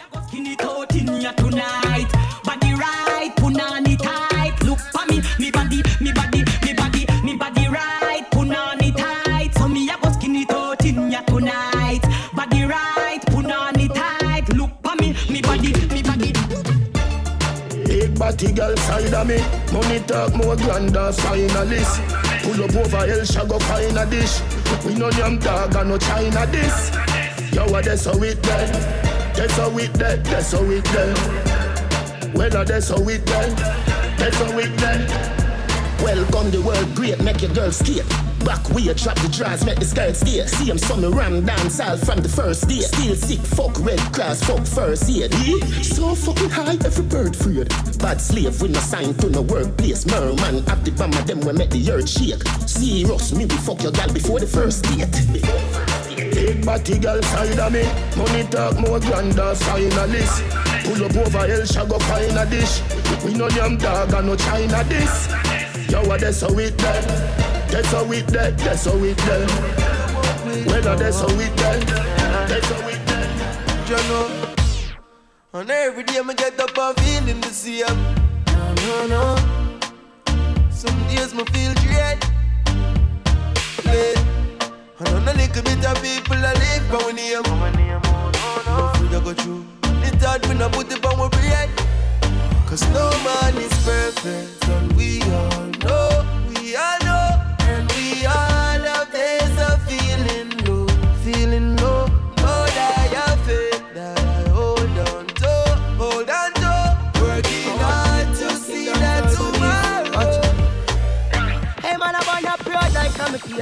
Batty girl side of me. Money talk more grander finalist. Pull up over El Shago find a dish. We no yam dog and no China this Yo what that's how it dead That's how it dead That's how it dead Well that's how it dead That's how it dead Welcome the world great, make your girl skate. Back way, drop the drawers, make the skirt stay. See him some ram dance all from the first day. Still sick, fuck red cross, fuck first aid. Eh? So fucking high, every bird freed. Bad slave with no sign to no workplace. Merman, active bomb of them we make the earth shake. Serious, me we fuck your gal before the first date. Big body girl side of me, money talk more grander finalist. Pull up over El Shago find a dish. We no yam dog and no China this. Yo, what that's how it done. That's how it done. That's how it done. Well, that's how it done. That's how it done.
You know, and every day I get up and feeling the same. No, no, no. Some days I feel dread. Yeah. And on a little bit of people I live by my name. No food I go through. It's hard when I put it on my bread. Cause no man is perfect, and we all know, we all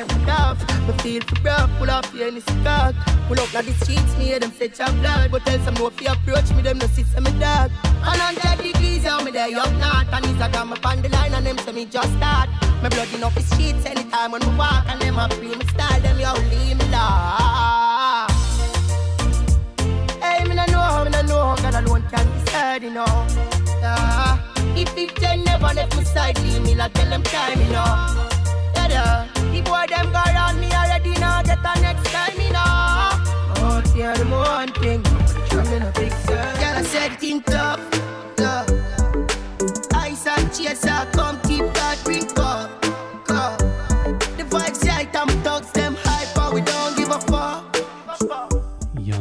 kid tough. Me feel for rough, pull off the any cock. Pull up like the streets, me hear them say chop blood. But tell some no if approach me, them no see some me dog. And on 30 degrees, yeah, me there up north. And it's a got me on the line and them say me just start. My blood in up the streets anytime when we walk. And them a free me style, them yo leave me lost. Hey, me no know, me no know, God alone can decide, you know. Yeah. If it then never left my side, leave me like tell them time, you know. Yeah, yeah. The boy them go around me already now, get the next time, you know. Oh, tear them one thing, I'm in a big girl. Girl, I said think tough, tough. Ice and chaser,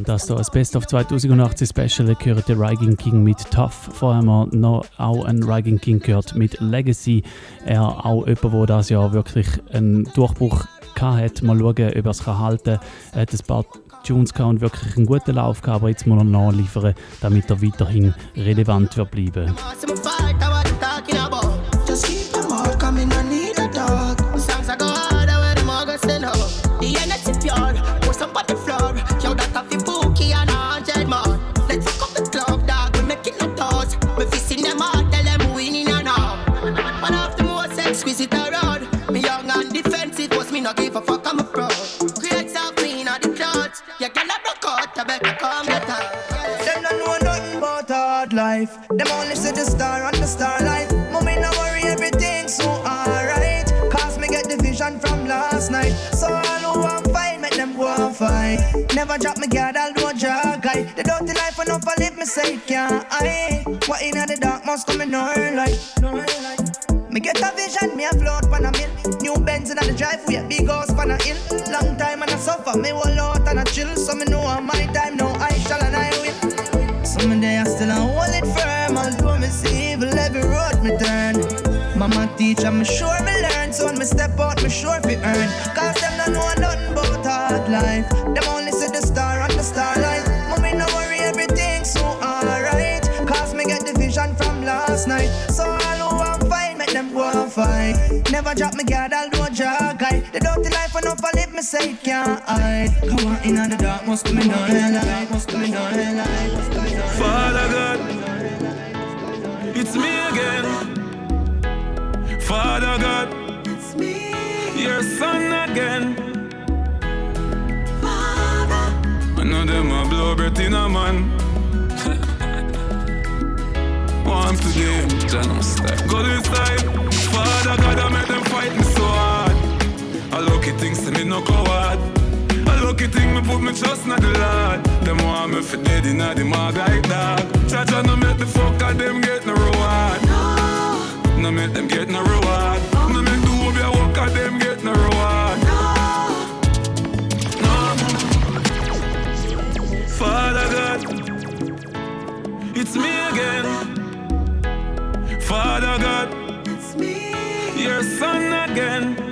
das hier als Best of 2018 Special gehört der Rygan King mit Tough. Vorher haben wir noch auch einen Rygan King gehört mit Legacy. Er auch jemand, der das Jahr wirklich einen Durchbruch hatte. Mal schauen, ob er es halten kann. Er hat ein paar Tunes gehabt und wirklich einen guten Lauf gehabt, aber jetzt muss er nachliefern, damit er weiterhin relevant wird bleiben.
Never drop me guard, I'll do a drag guy. The dirty life enough, I live me say can't I. What in the dark must come in no light. Me get a vision, me a float pan a mill. New Benz in the driveway, big house pan a hill. Long time and I suffer, me whole out and I chill. So me know on my time, now I shall and I will. Some day I still a hold it firm, although me see evil every road me turn. Mama teach, I'm sure me learn. So when me step out, me sure fi earn. Never drop me guard, I'll do a drag guy. The dirty life, I know I live, me say it can't hide. Come on, in the dark, must come in on light, must come in on.
Father God, it's me again. Father God, it's me. Your son again. Father. I know them a blow breath in a man. Want to game, John step. Go inside. Father things to me no coward. A lucky thing me put me trust in the Lord. Them want me for dead in the mag like dog. Cha-cha no make the fuck of them get no reward. No make them get no reward. No make the whole be a work of them get no reward. No. No. Father God, it's me again. Father God, it's me. Your son again.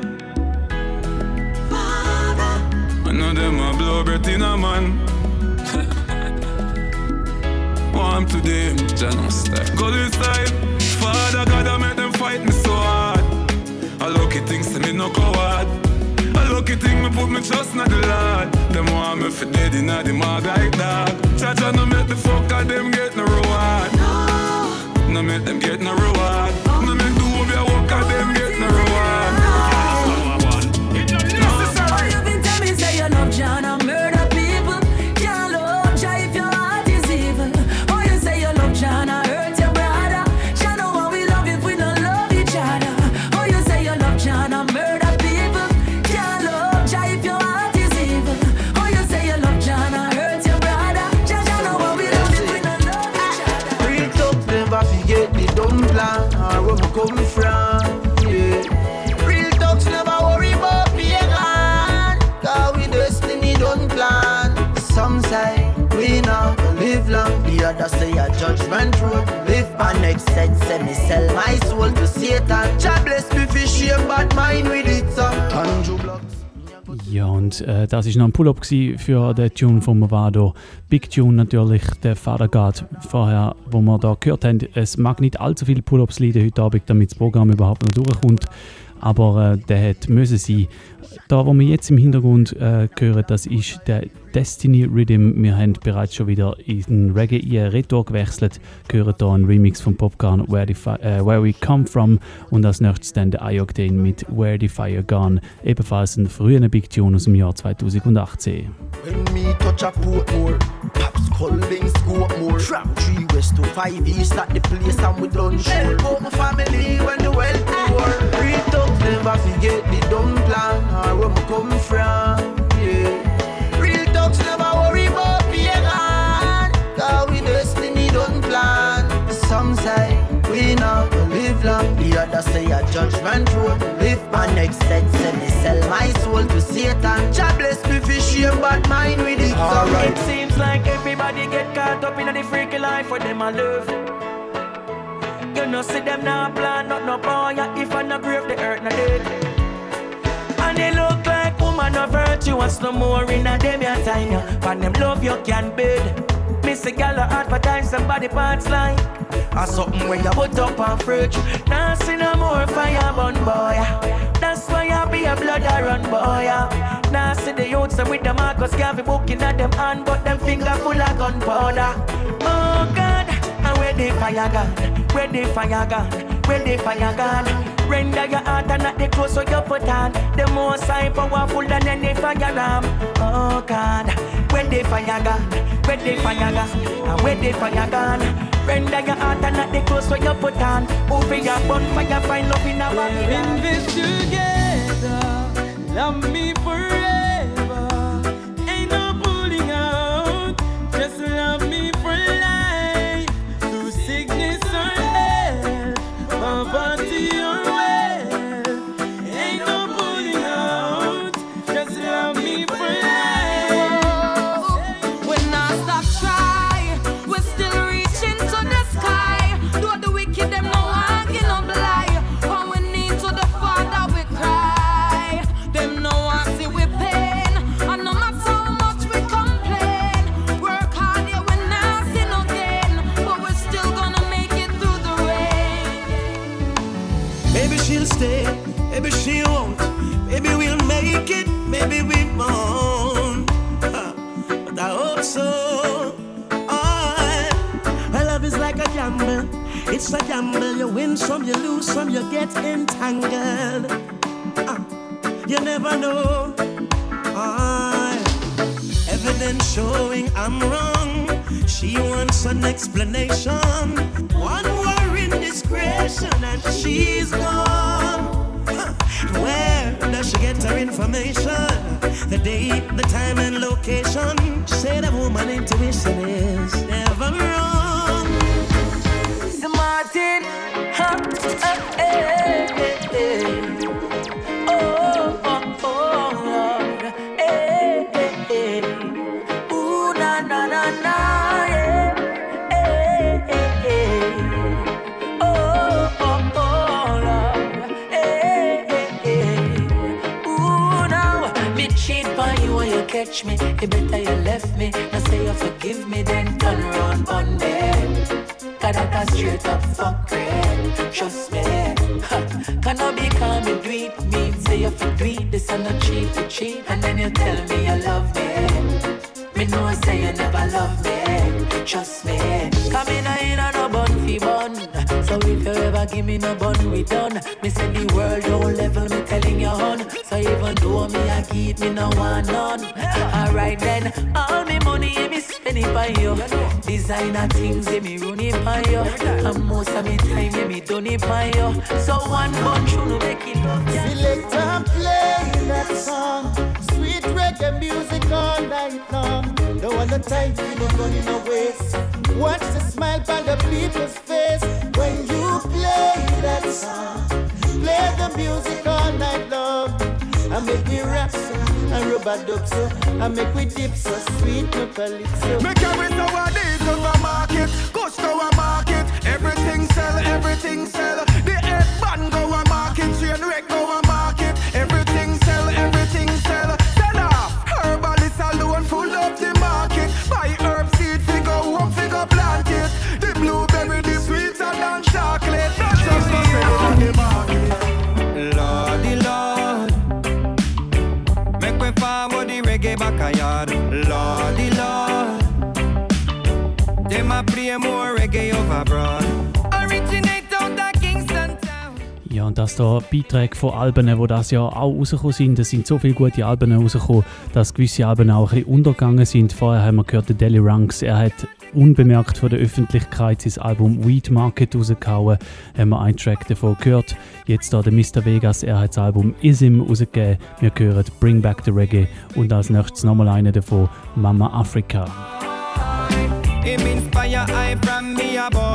Them a blow breath in a man. Want to them, John step. Go inside. Father God, I make them fight me so hard. A lucky things to me no coward. A lucky thing me put me trust in the Lord. Them want me for dead in the mag like dog. Cha-cha no make the fuck of them get no reward. No no make them get no reward. No make the a work of them get no reward.
The others say a judgment road. Live my next say me sell my soul to Satan. Jah bless me for shame, but mine with it. Tanju blocks.
Ja, und äh, das ist noch ein Pull-up für den Tune von Movado. Big Tune natürlich, der Father God vorher, wo wir da gehört haben. Es mag nicht allzu viele Pull-ups leiden heute Abend, damit das Programm überhaupt noch durchkommt. Aber äh, der hat müssen sein. Da, wo wir jetzt im Hintergrund äh, hören, das ist der Destiny Rhythm. Wir haben bereits schon wieder in den Reggae in Retro gewechselt. Hören hier einen Remix von Popcorn Where, the Fi- äh, Where We Come From und als nächstes dann der Ioctane mit Where the Fire Gone. Ebenfalls ein früher Big Tune aus dem Jahr 2018.
When me touch a Portmore, Pops Colvin Scope From 3 west to 5 east at the place we done sure Help out my family when the well poor Real talk never forget the dumb plan or where me come from, We not live long The other say a judgment road Live my next sense and me sell my soul to Satan Jah bless me for shame but mine with it
Alright. It seems like everybody get caught up in the freaky life for them I love. You know see them now plan not no boy if I no grave the earth no dead. And they look like woman of virtue and no more in a them your time. But them love you can't bed. Miss a gal advertise somebody parts like Or something where you put up on fridge. Now see no more fire burn boy. That's why I be a blood I boy. Now see the youths with the Marcus Garvey booking at them hand But them finger full of gunpowder. Oh God, and where the fire gone? Where the fire gone? Where the fire gone? Render your heart and not the clothes so you put on The most high powerful than any fire ram Oh God, where the fire gone? Where the fire gone? And where the fire gone? Render your heart and not the clothes so you put on Over your bonfire, find love in a Babylon
in this together, love me forever. it, maybe we won't. But I hope so. Oh, love is like a gamble.
It's a gamble. You win some, you lose some, you get entangled. Uh, you never know. Oh, evidence showing I'm wrong. She wants an explanation. One more indiscretion and she's gone. Huh does she get her information? The date, the time, and location. She said a woman intuition is never wrong.
Martin, huh, uh, eh, me. You better you left me. Now say you forgive me, then turn around on me. Cause that a straight up fuck great Trust me. Can I be calm and do it Me say you for do This and not cheat to cheat. And then you tell me you love me. Me know say you never love me. Trust me. Come in in a no bun fi bun. So if you ever give me no bun we done. Me say the world don't level me telling you So me a give me no one none Alright then All me money me spend it by you Designer things yeah, me run it by you And most of me time yeah, me done it by you So one bunch you no make it love yeah.
Select and play that song. Sweet reggae music all night long. Don't want no time for no running away. Watch the smile on the people's face when you play that song. Play the music all night long. I make me rap so, and rub a dub so, I make we dip so sweet no calypso.
Me carry our days to the market,
und das da Beiträge von Alben, die das Jahr auch rausgekommen sind. Es sind so viele gute Alben rausgekommen, dass gewisse Alben auch ein bisschen untergegangen sind. Vorher haben wir gehört, der Deli Ranks, er hat unbemerkt von der Öffentlichkeit sein Album Weed Market rausgehauen. Haben wir einen Track davon gehört. Jetzt da der Mr. Vegas, er hat das Album Isim rausgegeben. Wir hören Bring Back the Reggae und als nächstes nochmal einen davon, Mama Africa.
Him inspire I from me a.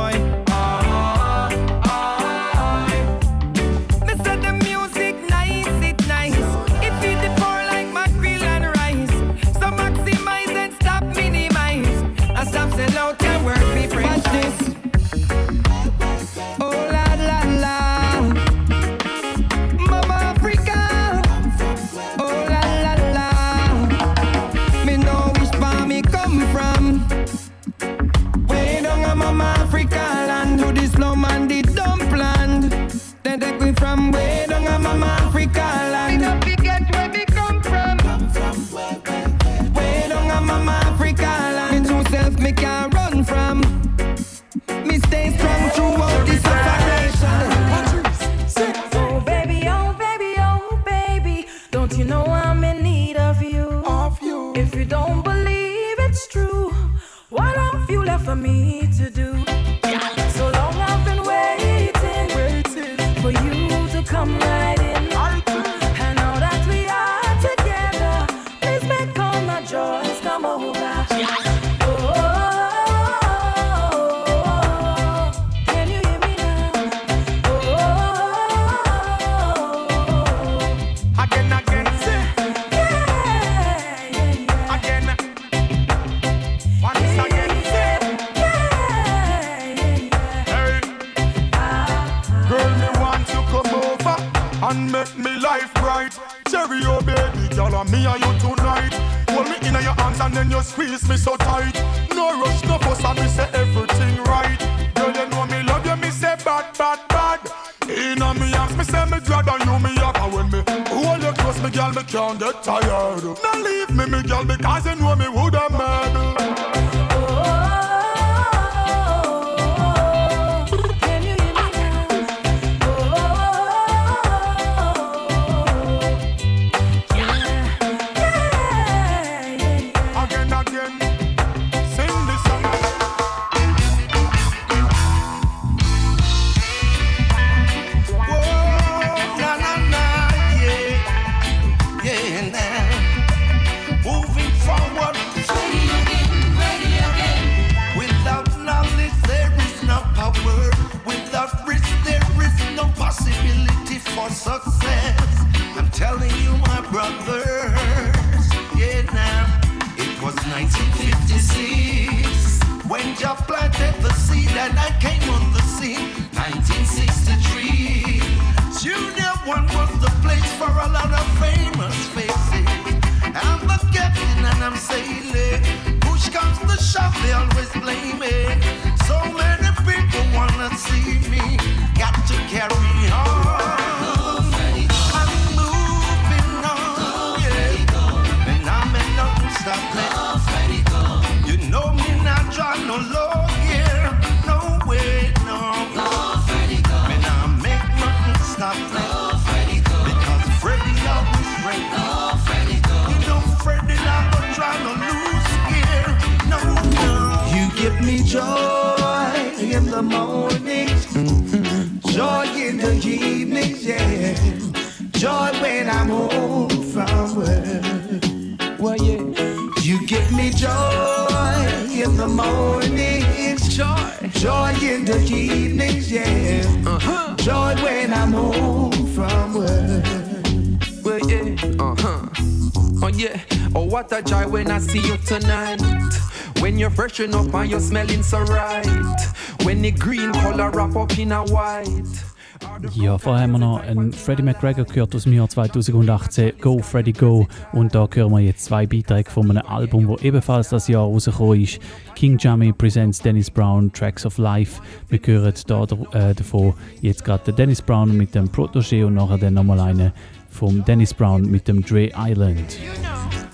Freddie McGregor gehört aus dem Jahr 2018 Go Freddy Go und da hören wir jetzt zwei Beiträge von einem Album, wo ebenfalls das Jahr rausgekommen ist. King Jammy presents Dennis Brown Tracks of Life. Wir hören da äh, davon jetzt gerade Dennis Brown mit dem Protégé und nachher dann nochmal einen vom Dennis Brown mit dem Dre Island.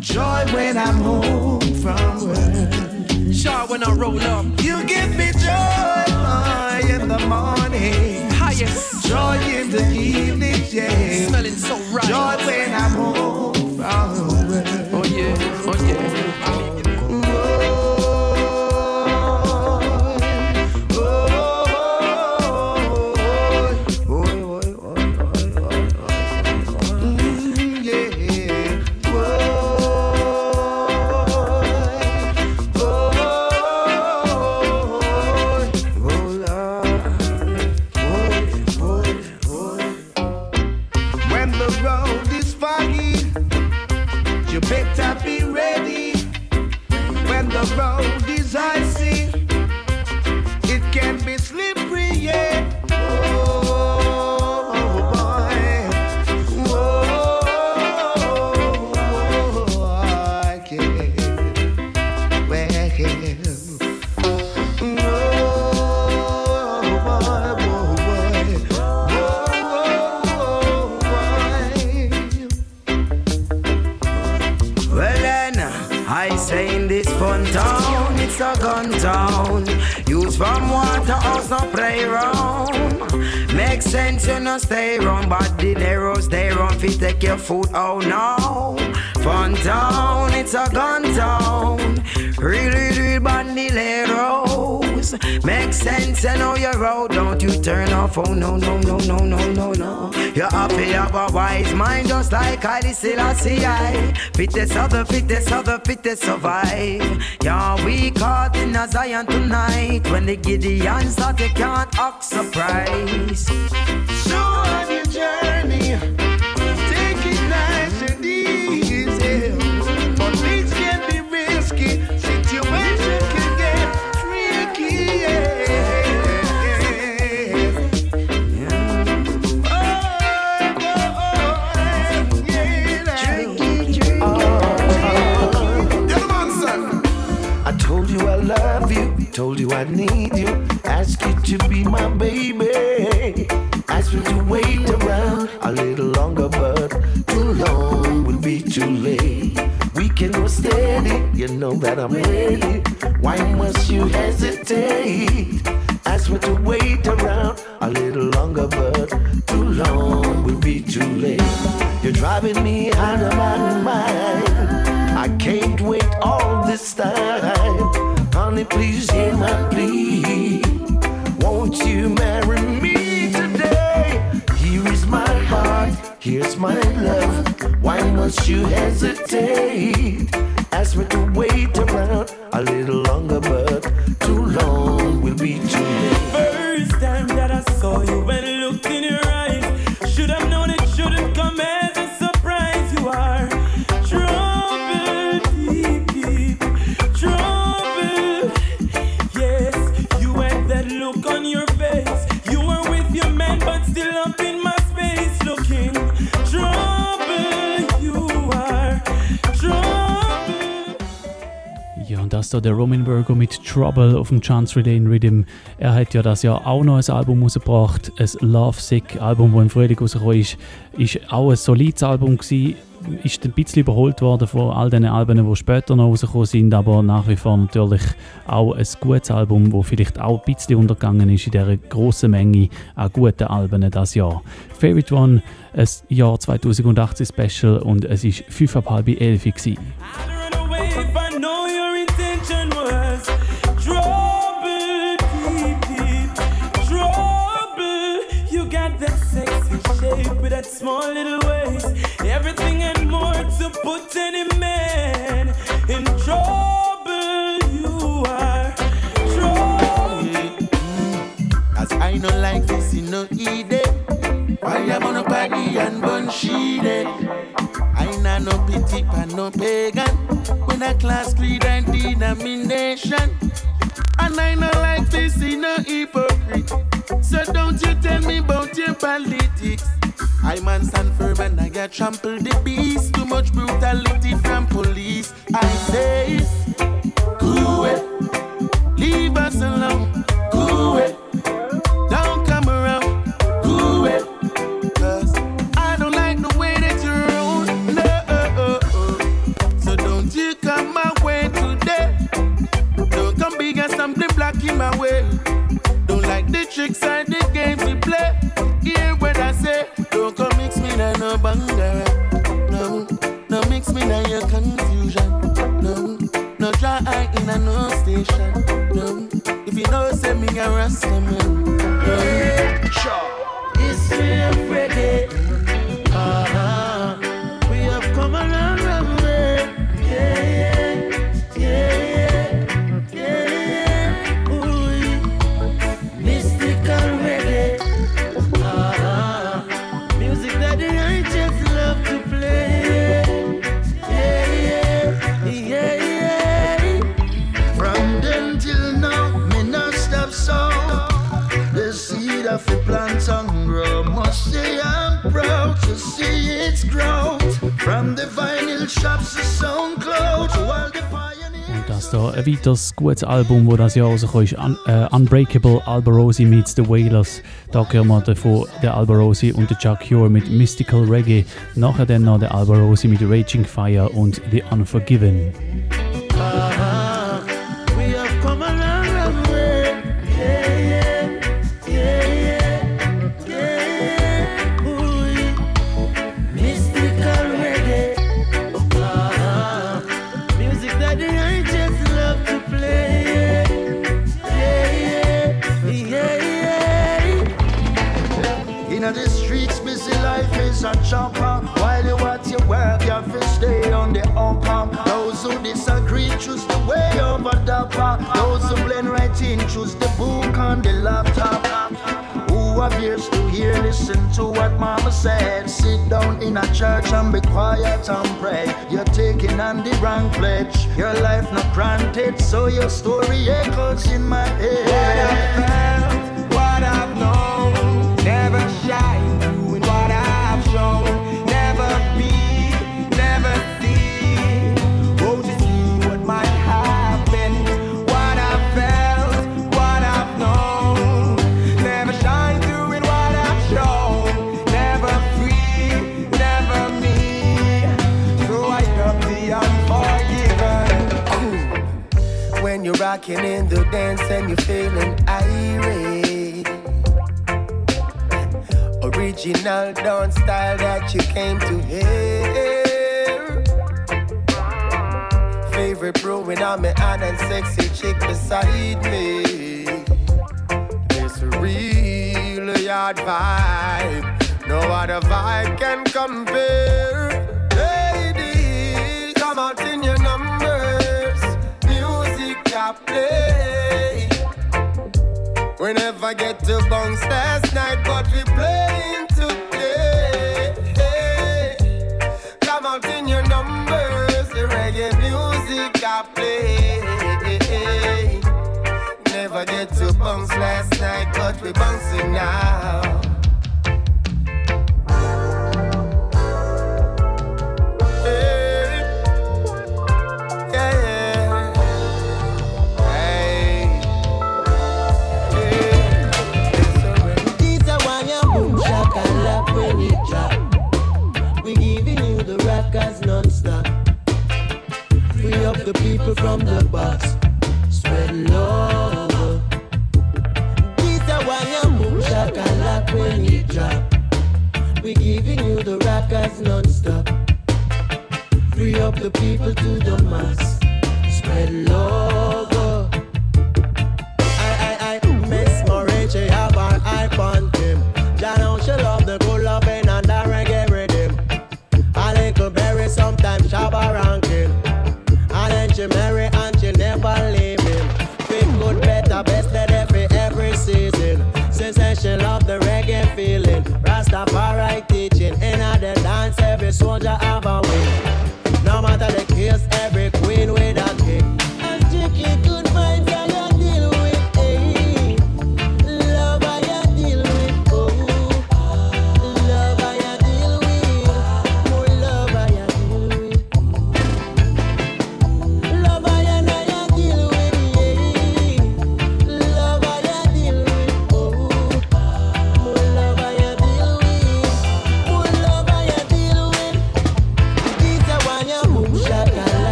Joy when I'm home from work.
Joy when I roll up.
You give me joy in the morning.
Highest.
Joy in the evening, yeah.
Smelling so right.
Joy when I'm home.
just like Haile Selassie I Fittest of the fittest of the fittest survive Yeah, we caught in a Zion tonight. When the Gideon start, can't act
surprised Trouble
auf dem Chance Relay in Rhythm. Er hat ja das Jahr auch noch ein Album rausgebracht, ein Love Sick Album, das im Frühling rausgekommen ist. Ist auch ein solides Album gewesen, ist ein bisschen überholt worden von all den Alben, die später noch rausgekommen sind, aber nach wie vor natürlich auch ein gutes Album, das vielleicht auch ein bisschen untergegangen ist in dieser grossen Menge an guten Alben das Jahr. Favorite One, ein Jahr 2018 Special und es ist 5,5 11 gewesen.
Small little ways. everything and more to put any man in trouble. You are trouble.
As I know like this, you know, it. Why I'm on a party and bun sheet it. Eh. I know no pity and no pagan. When a class creed and denomination. And I know like this, you know, hypocrite. So don't you tell me about your politics. I man stand firm and I get trampled the beast. Too much brutality from police. I say, cool. Leave us alone. Cool. Don't come around. Cool. Cause I don't like the way that you roll. No. So don't you come my way today. Don't come big and something black in my way. Don't like the tricks and the games we play. No bangara. No, no mix me na your confusion. No, no dry eye in a no station. No, if you know say me a rasta man. No. History of reggae.
Da ein weiteres gutes Album, das das Jahr rausgekommen ist, Un äh, Unbreakable Alberosi meets The Wailers. Da hören wir davon der Alberosi und der Chuck Cure mit Mystical Reggae. Nachher dann noch der Alberosi mit Raging Fire und The Unforgiven.
Mama said. Sit down in a church and be quiet and pray. You're taking on the wrong pledge. Your life not granted, so your story echoes in my head.
When in the dance and you're feeling irate. Original dance style that you came to hear. Favorite brewing on me and sexy chick beside me. This real yard vibe, no other vibe can compare.
Play. We never get to bounce last night, but we playing today. Come out in your numbers, the reggae music I play. Never get to bounce last night, but we bouncing now.
From the box. Spread love. Why you boom shakalak when it drop. We giving you the rockers non-stop. Free up the people to the mass. Spread love. Soldier have a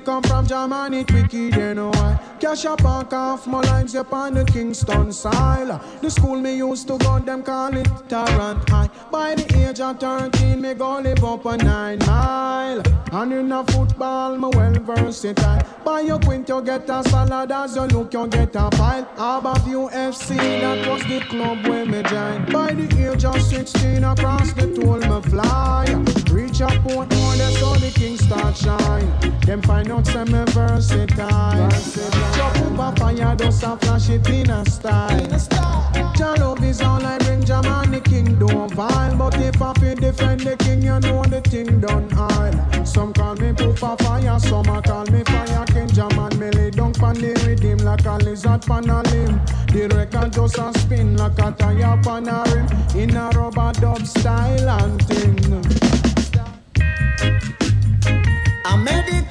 come from, German it wicked, you know why. Cash up and off my lines upon the Kingston side. The school me used to go, them call it Tarrant High. By the age of 13, me go live up a nine mile. And in a football, me well versatile. Buy your quint, you get a salad. As you look, you get a pile. Above FC, that was the club where me joined. By the age of 16, across the toll me fly. Reach up Portmore, oh, that's how the king start shine. Them find out some me versatile. Jump up a fire, just a flash it in a style. Jah love is all I bring, Jah man the king don't vile. But if I feel defend the king, you know the thing done aisle. Some call me Poopa Fire, some a call me Fire King. Jah man me lay down pan the rhythm like a lizard pan a limb. The record just a spin like a tire pan a rim. In a rubber dub style and thing.
A medical marijuana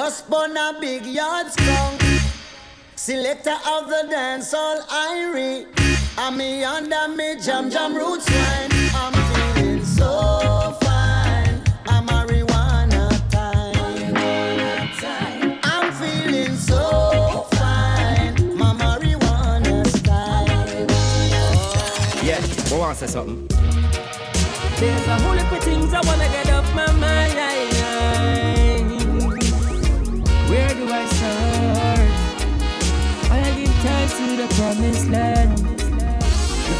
just burn a big yard skunk. Selector of the dance all Irie. I'm me under me jam jam roots wine. I'm feeling so fine. I'm marijuana time. I'm feeling so fine. My marijuana style.
Yeah, we want to say something.
There's a whole heap of things I wanna get off my mind. I give time to the promised land.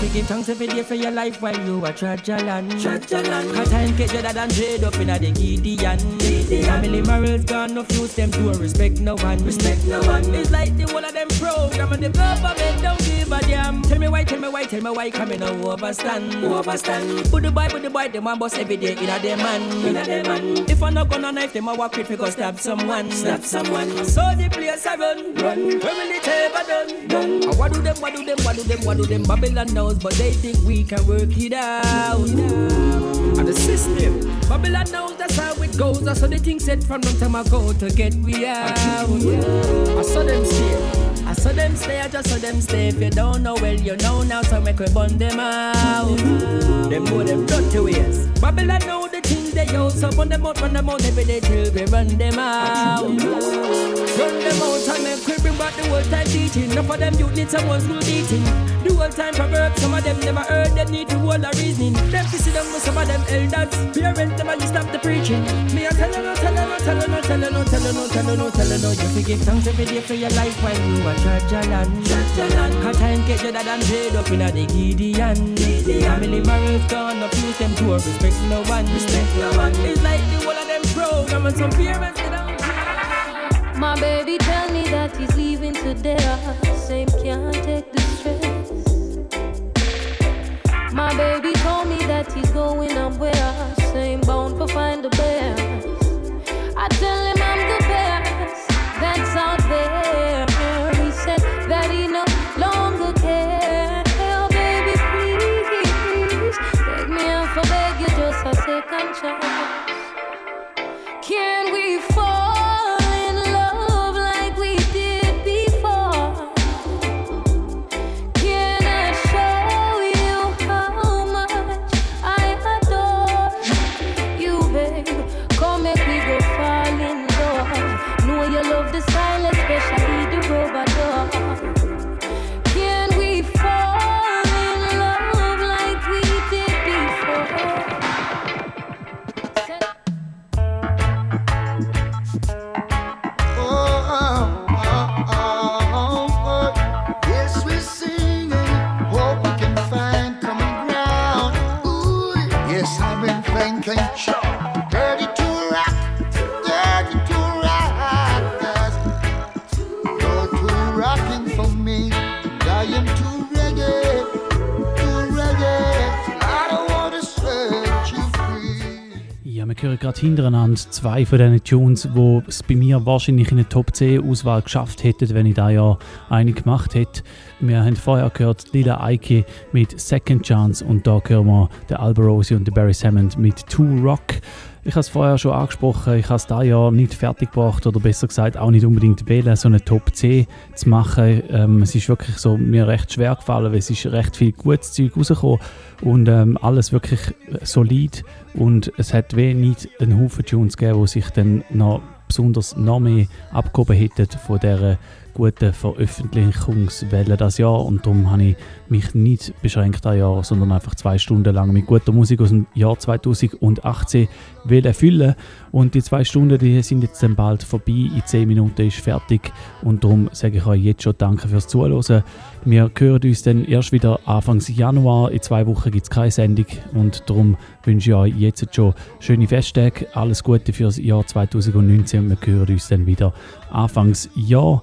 Fi give thanks every day for your life while you a along. Trudge along. Cause time get better than trade up inna the Gideon. Gideon. Family morals gone, no fuse them to respect no one. Respect no one. It's like the whole of them program and the government don't give a damn. Tell me why, tell me why, tell me why coming no overstand. Overstand. Put the boy, put the boy, them a boss every day inna them man. Inna them man. If I not gonna knife them, I walk with go stab someone. Stab someone. So the place I run, run. Will it done? Done. What do them, what do them, what do them, what do them? Babylon but they think we can work it out. And the system. Babylon knows that's how it goes. I saw the thing said from long time ago to get we out. I saw them stay. I saw them stay, I just saw them stay. If you don't know, well, you know now, so make we burn them out. Them know them dirty ways. Babylon know the things they use, so run them out, run them out every day till we run them out. Run them out and make we bring back the whole time teaching. Enough of them youth need someone's good eating. The whole time proverbs, some of them never heard, they need the whole of reasoning. Them to sit down with some of them elders. Parents, them and you stop the preaching. Me I tell you, no, tell you, no, tell you, no, tell you, no, tell you, no, tell you, no, tell you, no. You forgive thanks every day for your life while you are church alone. Church alone. Cause time get better than trade up in a the Gideon. Gideon. Family morals gone, no fuse them to respect no one. Respect no one. It's like the whole of them program and some parents they don't
My baby tell me that he's leaving today. Same can't take the stress. My baby told me that he's going somewhere. Same bound for find the best. I tell him I'm the best that's out there. He said that he no longer cares. Oh, baby, please take me out for beg you just a second chance.
Hintereinander zwei von diesen Tunes, die es bei mir wahrscheinlich in eine Top 10 Auswahl geschafft hätten, wenn ich da ja eine gemacht hätte. Wir haben vorher gehört Lila Eike mit Second Chance und da hören wir den Alberosi und den Barry Hammond mit Two Rock. Ich habe es vorher schon angesprochen, ich habe es da ja nicht fertiggebracht oder besser gesagt auch nicht unbedingt wählen, so eine Top 10 zu machen. Ähm, es ist wirklich so mir recht schwer gefallen, weil es ist recht viel gutes Zeug rausgekommen und ähm, alles wirklich solid und es hat wenig einen Haufen Tunes gegeben, die sich dann noch besonders noch mehr abgehoben hätten von dieser guten Veröffentlichungswelle das Jahr und darum habe ich mich nicht beschränkt das Jahr, sondern einfach zwei Stunden lang mit guter Musik aus dem Jahr 2018 wollen füllen. Und die zwei Stunden die sind jetzt dann bald vorbei, in zehn Minuten ist fertig. Und darum sage ich euch jetzt schon Danke fürs Zuhören. Wir hören uns dann erst wieder Anfang Januar, in zwei Wochen gibt es keine Sendung. Und darum wünsche ich euch jetzt schon schöne Festtage, alles Gute fürs Jahr 2019 und wir hören uns dann wieder Anfangs Jahr.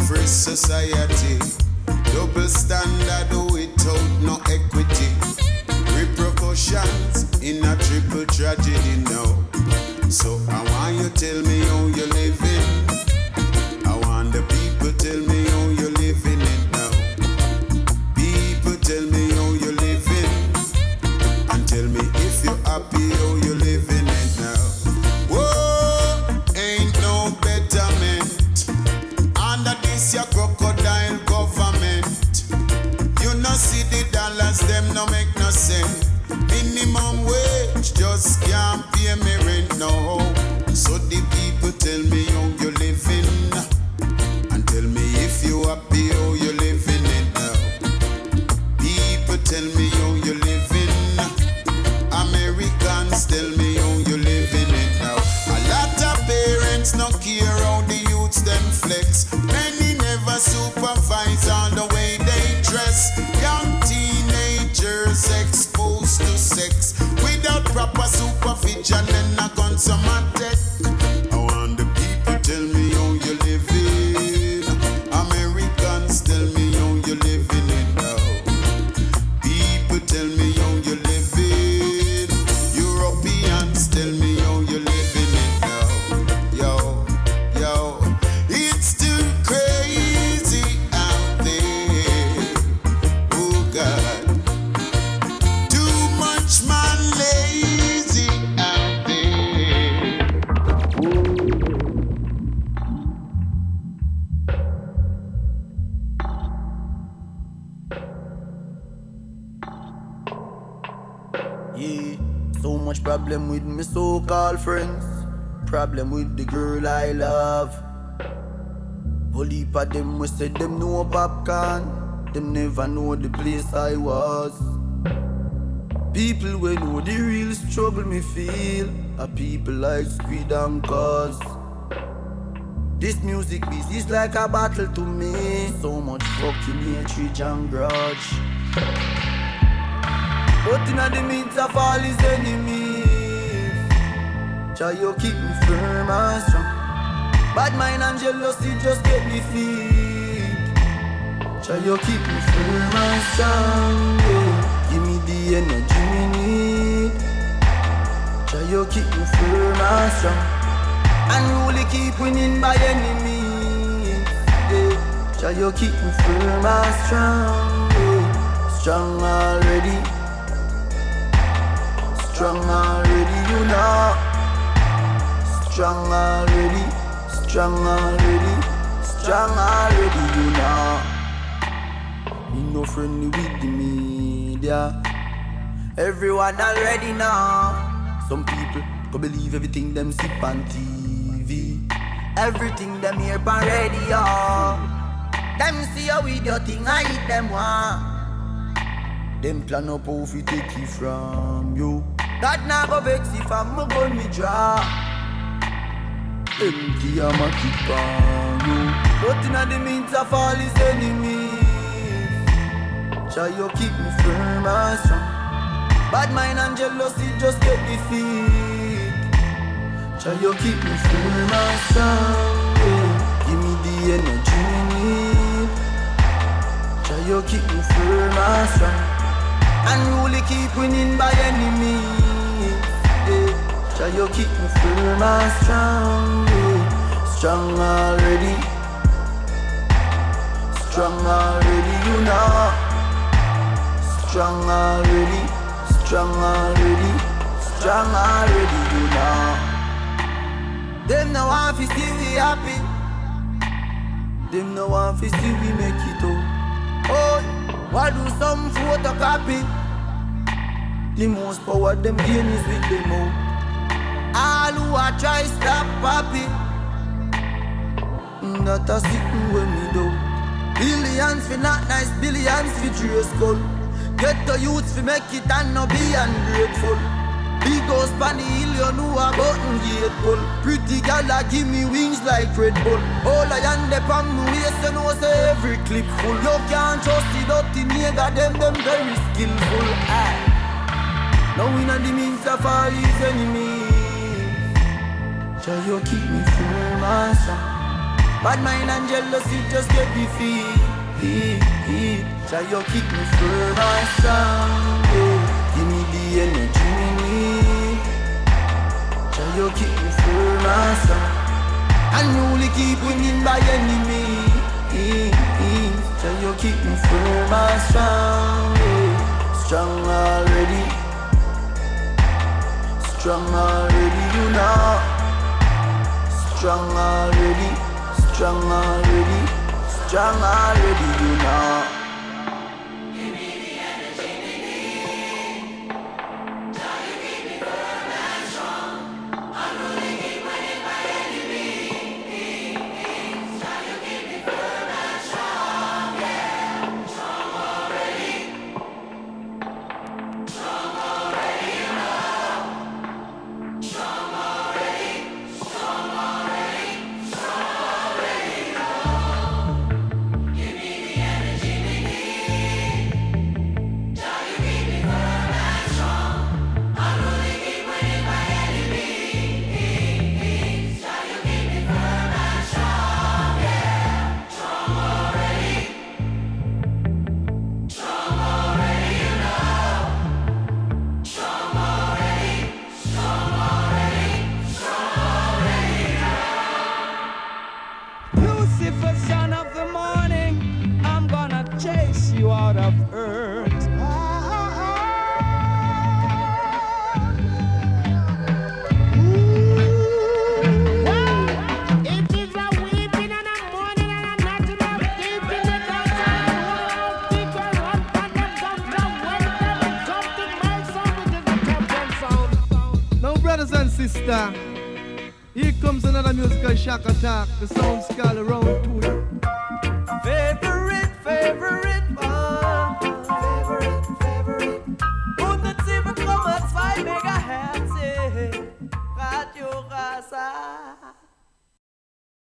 society. Double standard without no equity. Repercussions in a triple tragedy never
know the place I was. People we know the real struggle me feel. Are people like Squid and Cause. This music is like a battle to me. So much fucking hatred and grudge. But in the midst of all his enemies, try you keep me firm and strong. Bad mind and jealousy just get me feed. Try you keep me firm and strong. Yeah. Give me the energy me need. Try you keep me firm and strong. And really keep winning by any means. Yeah. Try you keep me firm and strong. Yeah. Strong already. Strong already, you know. Strong already, strong already, strong already, you know. Me no friendly with the media. Everyone already know. Some people go believe everything them see on TV. Everything them hear on radio. Them see you with your thing, I eat them one. Them plan up how fi take it from you. God now go vex if I'm a gun me draw. Empty I'm a keep on you. But in the means of all his enemies, try you keep me firm and strong. Bad mind and jealousy just get defeat. Try you keep me firm and strong. Give me the energy me need. Try you keep me firm and strong and really keep winning by any means. Try you keep me firm and strong, strong already, strong already, you know. Strong already, strong already, strong already, you know. Them no want to see we happy. Them no want to see we make it out. Oh. Why do some photocopy? The most power them gain is with them out. All who a try stop poppy, that a sitting when we do. Billions fi not nice, billions fi trace gold. Get the youth fi make it and no be ungrateful. Big house pan the hill, you know a button gate pull. Pretty gal a give me wings like Red Bull. All I am the pan me waist, you know say every clip full. You can't trust the dirty nigga, them them very skillful. Aye. Now in the means of all his enemies, try you keep me firm and strong. Bad mind and jealousy just get defeat. Try you keep me firm and strong. Yeah. Give me the energy me need. Try you keep me firm and strong. And only keep winning by means. Try you keep me firm and strong. Yeah. Strong already. Strong already, you know. Strong already. Strong already. Strong already, you know.